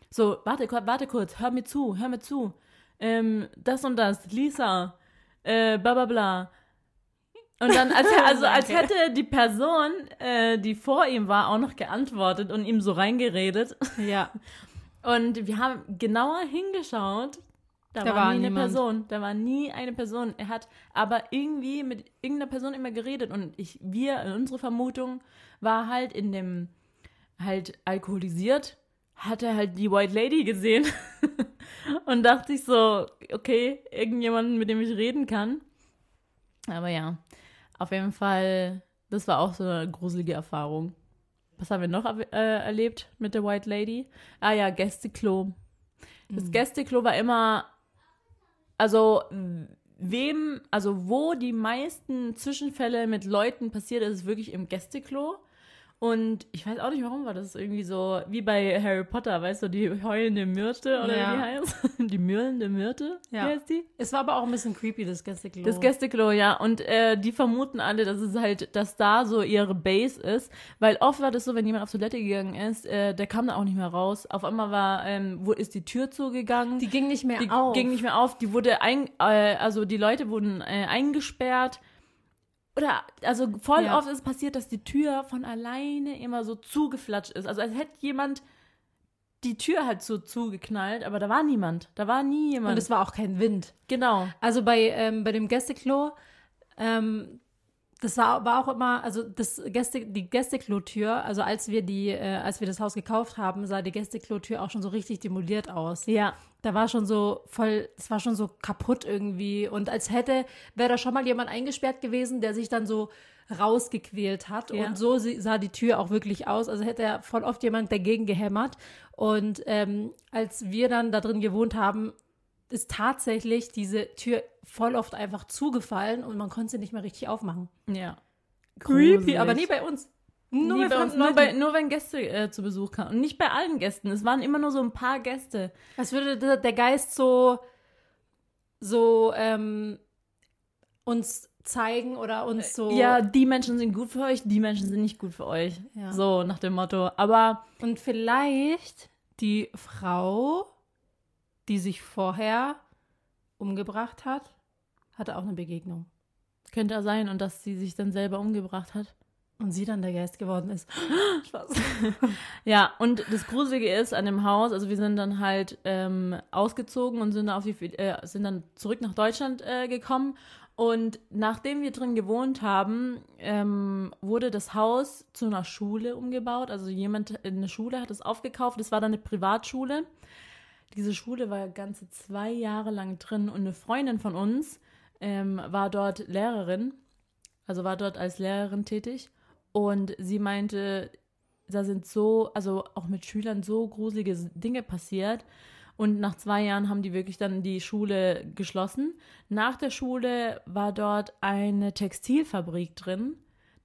so, warte, warte kurz, hör mir zu, hör mir zu. Ähm, das und das, Lisa, äh, bla bla bla. Und dann, als, also als hätte die Person, äh, die vor ihm war, auch noch geantwortet und ihm so reingeredet. Ja. Und wir haben genauer hingeschaut. Da, Da war, war nie eine niemand. Person. Da war nie eine Person. Er hat aber irgendwie mit irgendeiner Person immer geredet. Und ich, wir, unsere Vermutung war halt in dem, halt alkoholisiert, hat er halt die White Lady gesehen. und dachte ich so, okay, irgendjemanden, mit dem ich reden kann. Aber ja, auf jeden Fall, das war auch so eine gruselige Erfahrung. Was haben wir noch äh, erlebt mit der White Lady? Ah ja, Gästeklo. Das Gästeklo war immer, also wem, also wo die meisten Zwischenfälle mit Leuten passiert, ist es wirklich im Gästeklo. Und ich weiß auch nicht, warum war das irgendwie so, wie bei Harry Potter, weißt du, die heulende Myrte oder Ja. wie die heißt? Die mürlende Myrte? Ja. Wie heißt die? Es war aber auch ein bisschen creepy, das Gästeklo. Das Gästeklo, ja. Und äh, die vermuten alle, dass es halt, dass da so ihre Base ist. Weil oft war das so, wenn jemand auf Toilette gegangen ist, äh, der kam da auch nicht mehr raus. Auf einmal war, ähm, wo ist die Tür zugegangen? die ging nicht mehr die auf. ging nicht mehr auf. Die wurde ein, äh, also die Leute wurden äh, eingesperrt. Oder, also voll Ja. oft ist es passiert, dass die Tür von alleine immer so zugeflatscht ist. Also als hätte jemand die Tür halt so zugeknallt, aber da war niemand. Da war nie jemand. Und es war auch kein Wind. genau. Also bei, ähm, bei dem Gästeklo, ähm, das war, war auch immer, also das Gäste, die Gästeklotür, also als wir die, äh, als wir das Haus gekauft haben, sah die Gästeklotür auch schon so richtig demoliert aus. Ja. Da war schon so voll, es war schon so kaputt irgendwie. Und als hätte, wäre da schon mal jemand eingesperrt gewesen, der sich dann so rausgequält hat. Ja. Und so sah die Tür auch wirklich aus. Also hätte er voll oft jemand dagegen gehämmert. Und ähm, als wir dann da drin gewohnt haben, ist tatsächlich diese Tür voll oft einfach zugefallen und man konnte sie nicht mehr richtig aufmachen. Ja. Creepy, Gruselig. aber nie bei uns. Nur Nie bei uns, nur, bei, nur wenn Gäste äh, zu Besuch kamen. Und nicht bei allen Gästen. Es waren immer nur so ein paar Gäste. Als würde der, der Geist so, so ähm, uns zeigen oder uns so. Ja, die Menschen sind gut für euch, die Menschen sind nicht gut für euch. Ja. So nach dem Motto. Aber Und vielleicht die Frau, die sich vorher umgebracht hat, hatte auch eine Begegnung. könnte ja sein und dass sie sich dann selber umgebracht hat. Und sie dann der Geist geworden ist. Spaß. Ja, und das Gruselige ist an dem Haus, also wir sind dann halt ähm, ausgezogen und sind, auf die, äh, sind dann zurück nach Deutschland äh, gekommen. Und nachdem wir drin gewohnt haben, ähm, wurde das Haus zu einer Schule umgebaut. Also jemand in der Schule hat es aufgekauft. Das war dann eine Privatschule. Diese Schule war ganze zwei Jahre lang drin und eine Freundin von uns ähm, war dort Lehrerin, also war dort als Lehrerin tätig. Und sie meinte, da sind so, also auch mit Schülern so gruselige Dinge passiert. Und nach zwei Jahren haben die wirklich dann die Schule geschlossen. Nach der Schule war dort eine Textilfabrik drin.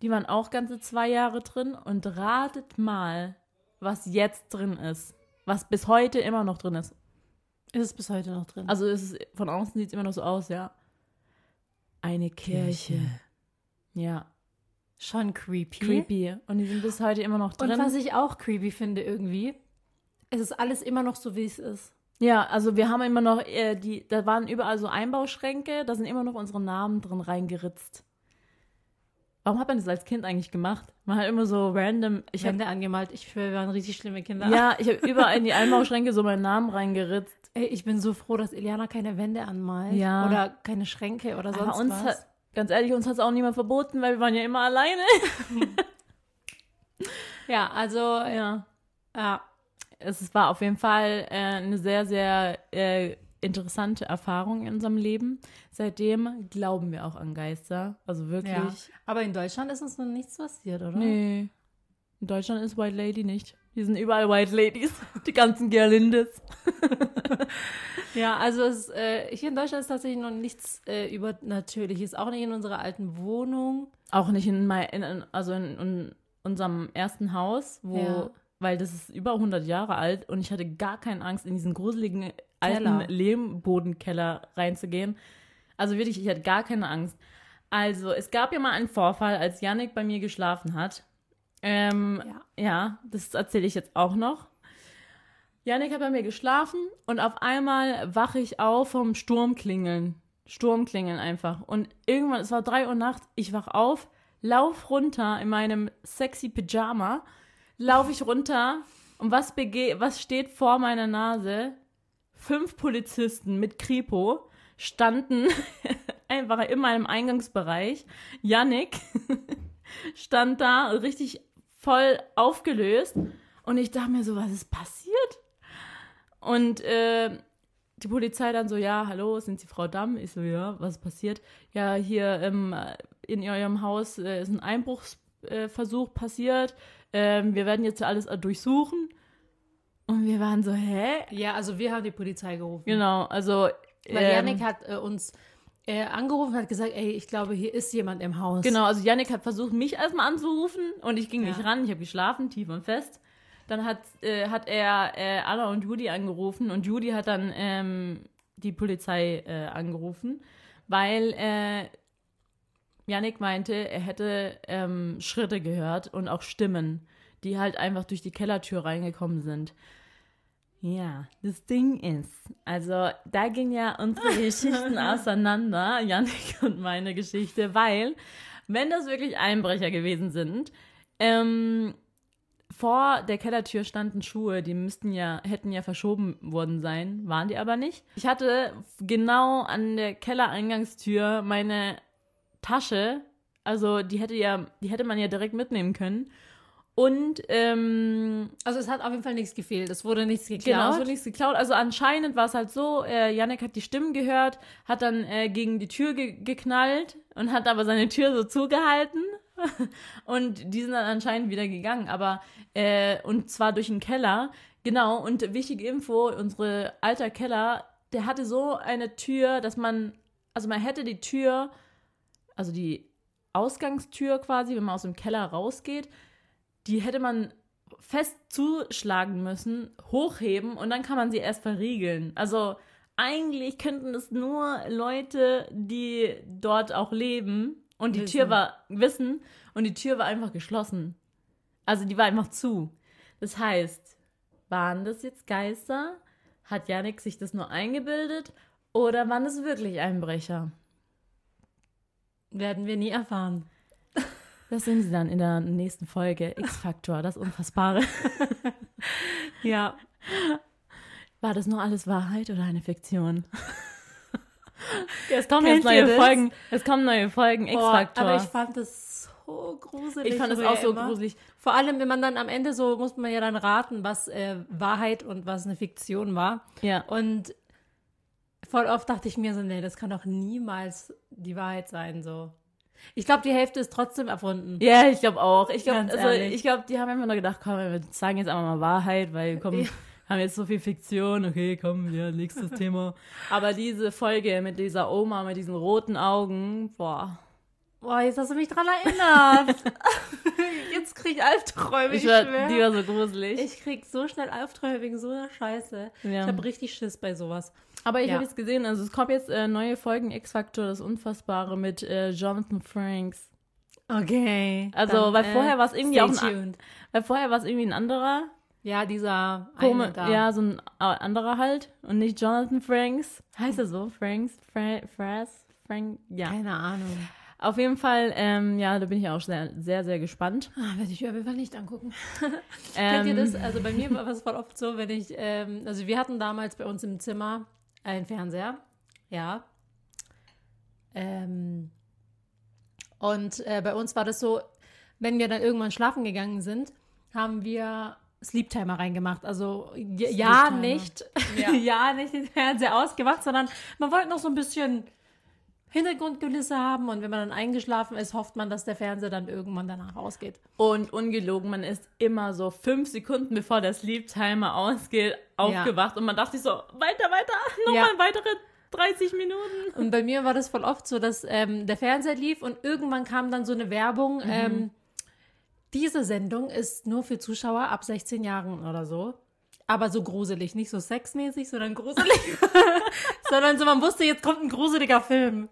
Die waren auch ganze zwei Jahre drin. Und ratet mal, was jetzt drin ist. Was bis heute immer noch drin ist. Ist es bis heute noch drin? Also es ist, von außen sieht es immer noch so aus, ja. Eine Kirche. Ja, Schon creepy. creepy. Und die sind bis heute immer noch drin. Und was ich auch creepy finde irgendwie, es ist alles immer noch so, wie es ist. Ja, also wir haben immer noch, äh, die, da waren überall so Einbauschränke, da sind immer noch unsere Namen drin reingeritzt. Warum hat man das als Kind eigentlich gemacht? Man hat immer so random. Ich habe Wände angemalt. Ich schwöre, wir waren richtig schlimme Kinder. ja, ich habe überall in die Einbauschränke so meinen Namen reingeritzt. Ey, ich bin so froh, dass Iliana keine Wände anmalt. Ja. Oder keine Schränke oder sonst Aber uns was. hat, ganz ehrlich, uns hat es auch niemand verboten, weil wir waren ja immer alleine. ja, also, ja. ja. Es war auf jeden Fall äh, eine sehr, sehr äh, interessante Erfahrung in unserem Leben. Seitdem glauben wir auch an Geister. Also wirklich. ja. Aber in Deutschland ist uns noch nichts passiert, oder? Nee. In Deutschland ist White Lady nicht. Die sind überall White Ladies. Die ganzen Gerlindes. Ja, also es, äh, hier in Deutschland ist tatsächlich noch nichts äh, Übernatürliches. Auch nicht in unserer alten Wohnung. Auch nicht in, mein, in, in also in, in unserem ersten Haus, wo, Ja. weil das ist über 100 Jahre alt und ich hatte gar keine Angst, in diesen gruseligen alten Keller. Lehmbodenkeller reinzugehen. Also wirklich, ich hatte gar keine Angst. Also, es gab ja mal einen Vorfall, als Yannick bei mir geschlafen hat. Ähm, Ja. ja, das erzähle ich jetzt auch noch. Janik hat bei mir geschlafen und auf einmal wache ich auf vom Sturmklingeln. Sturmklingeln einfach. Und irgendwann, es war drei Uhr nachts, ich wach auf, lauf runter in meinem sexy Pyjama, lauf ich runter und was, bege was steht vor meiner Nase? Fünf Polizisten mit Kripo standen einfach in meinem Eingangsbereich. Yannick stand da richtig voll aufgelöst und ich dachte mir so, was ist passiert? Und äh, die Polizei dann so, ja, hallo, sind Sie Frau Damm? Ich so, ja, was ist passiert? Ja, hier ähm, in eurem Haus äh, ist ein Einbruchsversuch passiert. Ähm, wir werden jetzt alles durchsuchen. Und wir waren so, hä? Ja, also wir haben die Polizei gerufen. Genau, also. Weil ähm, Janik hat äh, uns äh, angerufen hat gesagt, ey, ich glaube, hier ist jemand im Haus. Genau, also Yannick hat versucht, mich erstmal anzurufen und ich ging Ja. nicht ran. Ich habe geschlafen, tief und fest. Dann hat, äh, hat er äh, Anna und Judy angerufen und Judy hat dann ähm, die Polizei äh, angerufen, weil äh, Yannick meinte, er hätte ähm, Schritte gehört und auch Stimmen, die halt einfach durch die Kellertür reingekommen sind. Ja, das Ding ist, also da gehen ja unsere Geschichten auseinander, Yannick und meine Geschichte, weil, wenn das wirklich Einbrecher gewesen sind, ähm, vor der Kellertür standen Schuhe, die müssten ja, hätten ja verschoben worden sein, waren die aber nicht. Ich hatte genau an der Kellereingangstür meine Tasche, also die hätte ja, die hätte man ja direkt mitnehmen können. Und ähm, Also es hat auf jeden Fall nichts gefehlt. Es wurde nichts geklaut. Genau, es wurde nichts geklaut. Also anscheinend war es halt so, äh, Yannick hat die Stimmen gehört, hat dann äh, gegen die Tür ge geknallt und hat aber seine Tür so zugehalten. und die sind dann anscheinend wieder gegangen. Aber, äh, und zwar durch den Keller. Genau, und wichtige Info, unsere alter Keller, der hatte so eine Tür, dass man, also man hätte die Tür, also die Ausgangstür quasi, wenn man aus dem Keller rausgeht, die hätte man fest zuschlagen müssen, hochheben und dann kann man sie erst verriegeln. Also eigentlich könnten es nur Leute, die dort auch leben und die Wissen. Tür war wissen und die Tür war einfach geschlossen. Also die war einfach zu. Das heißt, waren das jetzt Geister? Hat Janik sich das nur eingebildet oder waren es wirklich Einbrecher? Werden wir nie erfahren. Das sehen Sie dann in der nächsten Folge. X-Faktor, das Unfassbare. Ja. War das nur alles Wahrheit oder eine Fiktion? es kommen Kennt jetzt neue das? Folgen. Es kommen neue Folgen. X-Faktor. aber ich fand das so gruselig. Ich fand es früher auch so immer. gruselig. Vor allem, wenn man dann am Ende so, muss man ja dann raten, was äh, Wahrheit und was eine Fiktion war. Ja. Und voll oft dachte ich mir so, nee, das kann doch niemals die Wahrheit sein, so. Ich glaube, die Hälfte ist trotzdem erfunden. Ja, ich glaube auch. Ich glaube, also, ehrlich. ich glaube, die haben einfach nur gedacht, komm, wir sagen jetzt einfach mal Wahrheit, weil komm, Ja. haben jetzt so viel Fiktion. Okay, komm, ja, nächstes Thema. Aber diese Folge mit dieser Oma mit diesen roten Augen, boah. Boah, jetzt hast du mich dran erinnert. jetzt krieg ich Albträume, ich, Ich war, schwör. die war so gruselig. ich krieg so schnell Albträume wegen so einer Scheiße. Ja. Ich habe richtig Schiss bei sowas. Aber ich Ja. habe jetzt gesehen, also es kommt jetzt äh, neue Folgen X-Factor, das Unfassbare mit äh, Jonathan Franks. Okay. Also, weil vorher war es irgendwie auch ein-. Weil vorher war es irgendwie ein anderer, Ja, dieser eine da. ja, so ein äh, anderer halt und nicht Jonathan Franks. Heißt er so? Franks? Fra Fras? Frank? Ja. Keine Ahnung. Auf jeden Fall, ähm, ja, da bin ich auch sehr, sehr, sehr gespannt. Ah, werde ich mir auf jeden Fall nicht angucken. Ähm, Kennt ihr das? Also bei mir war es voll oft so, wenn ich, ähm, also wir hatten damals bei uns im Zimmer einen Fernseher, ja. Ähm, und äh, bei uns war das so, wenn wir dann irgendwann schlafen gegangen sind, haben wir Sleep Timer reingemacht. Also ja, nicht, Ja. ja. nicht den Fernseher ausgemacht, sondern man wollte noch so ein bisschen Hintergrundkulisse haben und wenn man dann eingeschlafen ist, hofft man, dass der Fernseher dann irgendwann danach ausgeht. Und ungelogen, man ist immer so fünf Sekunden bevor der Sleep Timer ausgeht, aufgewacht und man dachte sich so, weiter, weiter, nochmal Ja. weitere 30 Minuten. Und bei mir war das voll oft so, dass ähm, der Fernseher lief und irgendwann kam dann so eine Werbung. Mhm. Ähm, diese Sendung ist nur für Zuschauer ab 16 Jahren oder so. Aber so gruselig, nicht so sexmäßig, sondern gruselig. sondern so, man wusste, jetzt kommt ein gruseliger Film.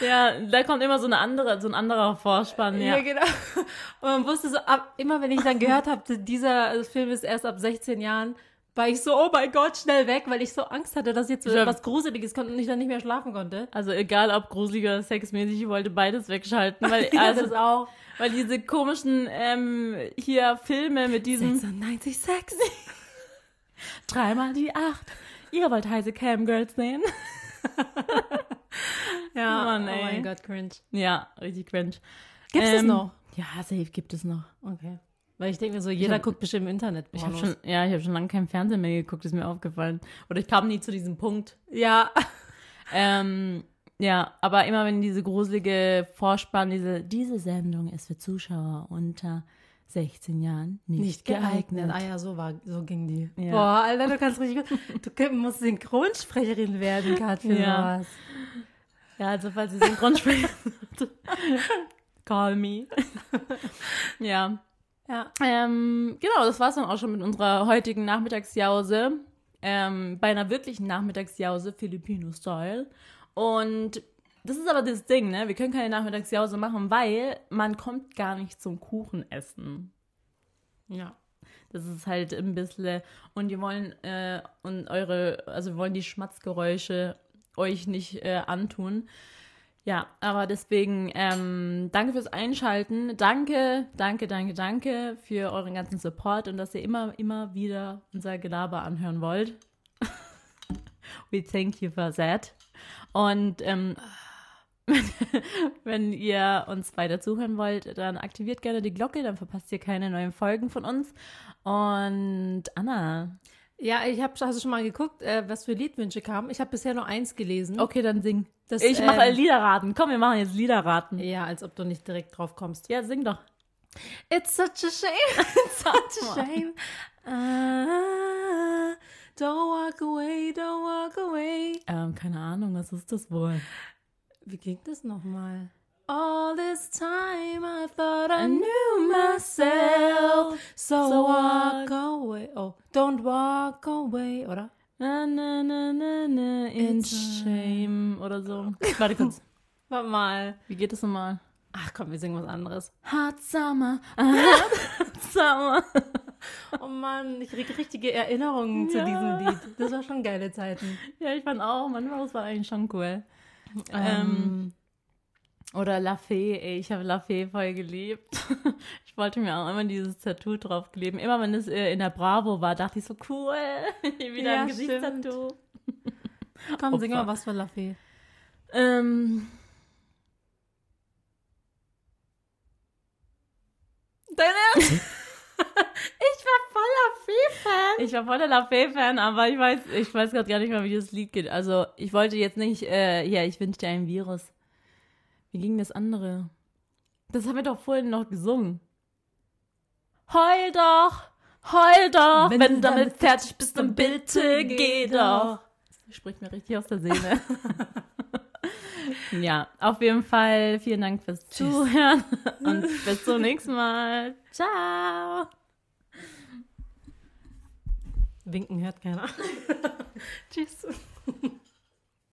Ja, da kommt immer so eine andere, so ein anderer Vorspann, ja. Ja, genau. Und man wusste so, ab, immer wenn ich dann gehört habe, dieser Film ist erst ab 16 Jahren, war ich so, oh mein Gott, schnell weg, weil ich so Angst hatte, dass jetzt was Gruseliges kommt und ich dann nicht mehr schlafen konnte. Also egal ob gruseliger oder sexmäßig, ich wollte beides wegschalten, weil, Ja, also, das auch. weil diese komischen ähm, hier Filme mit diesem 96. dreimal die acht. Ihr wollt heiße Camgirls sehen? Ja, Mann, oh ey. mein Gott, cringe. Ja, richtig cringe. Gibt's das Ähm, noch? Ja, safe gibt es noch. Okay. Weil ich denke mir so, jeder hab- guckt bestimmt im Internet. Ich habe schon, ja, ich habe schon lange kein Fernsehen mehr geguckt, ist mir aufgefallen. Oder ich kam nie zu diesem Punkt. Ja. Ähm, ja, aber immer wenn diese gruselige Vorspann, diese, diese Sendung ist für Zuschauer unter 16 Jahren nicht, Nicht geeignet. geeignet. Ah ja, so war, so ging die. Ja. Boah, Alter, du kannst richtig gut. Du musst Synchronsprecherin werden, Kat, für Ja. Ja, also falls Sie Synchronsprecher sind, call me. ja. Ja. Ähm, genau, das war's dann auch schon mit unserer heutigen Nachmittagsjause. Ähm, bei einer wirklichen Nachmittagsjause, Filipino-Style. Und das ist aber das Ding, ne? Wir können keine Nachmittagsjause machen, weil man kommt gar nicht zum Kuchenessen. Ja. Das ist halt ein bisschen. Und die wollen äh, und eure, also wir wollen die Schmatzgeräusche euch nicht äh, antun. Ja, aber deswegen ähm, danke fürs Einschalten. Danke, danke, danke, danke für euren ganzen Support und dass ihr immer, immer wieder unser Gelaber anhören wollt. We thank you for that. Und ähm, wenn ihr uns weiter zuhören wollt, dann aktiviert gerne die Glocke, dann verpasst ihr keine neuen Folgen von uns. Und Anna, Ja, ich habe hast du schon mal geguckt, äh, was für Liedwünsche kamen. Ich habe bisher nur eins gelesen. okay, dann sing. Das, ich mache ähm, Liederraten. Komm, wir machen jetzt Liederraten. Ja, als ob du nicht direkt drauf kommst. Ja, sing doch. It's such a shame. It's such a shame. Ah, don't walk away, don't walk away. Ähm, keine Ahnung, was ist das wohl? Wie ging das nochmal? All this time I thought I, knew myself. So, So walk away. Oh, don't walk away, oder? Na, na, na, na, na, in It's shame oder so. Warte kurz. Warte mal. Wie geht es nochmal? Ach komm, wir singen was anderes. Hot Summer, Hot Summer. Oh Mann, ich kriege richtige Erinnerungen zu Ja. diesem Lied. Das war schon geile Zeiten. Ja, ich fand auch, manchmal das war eigentlich schon cool. Ähm, Ähm, oder La Fee, ey, ich habe La Fee voll geliebt. Ich wollte mir auch immer dieses Tattoo drauf kleben. Immer wenn es äh, in der Bravo war, dachte ich so, cool, wieder Ja, ein Gesichtstattoo. komm, sing mal Opfer. was für La Fee. Ähm. Dein Ernst? Ich war voller Fee-Fan. Ich war voll der La Fee-Fan, aber ich weiß, ich weiß gerade gar nicht mehr, wie das Lied geht. Also, ich wollte jetzt nicht, äh, ja, ich wünsche dir ein Virus. Wie ging das andere? Das haben wir doch vorhin noch gesungen. Heul doch, heul doch, wenn, du damit fertig bist, dann bitte geh doch. Das spricht mir richtig aus der Seele. ja, auf jeden Fall vielen Dank fürs Zuhören und bis zum nächsten Mal. Ciao. Winken hört keiner. Tschüss.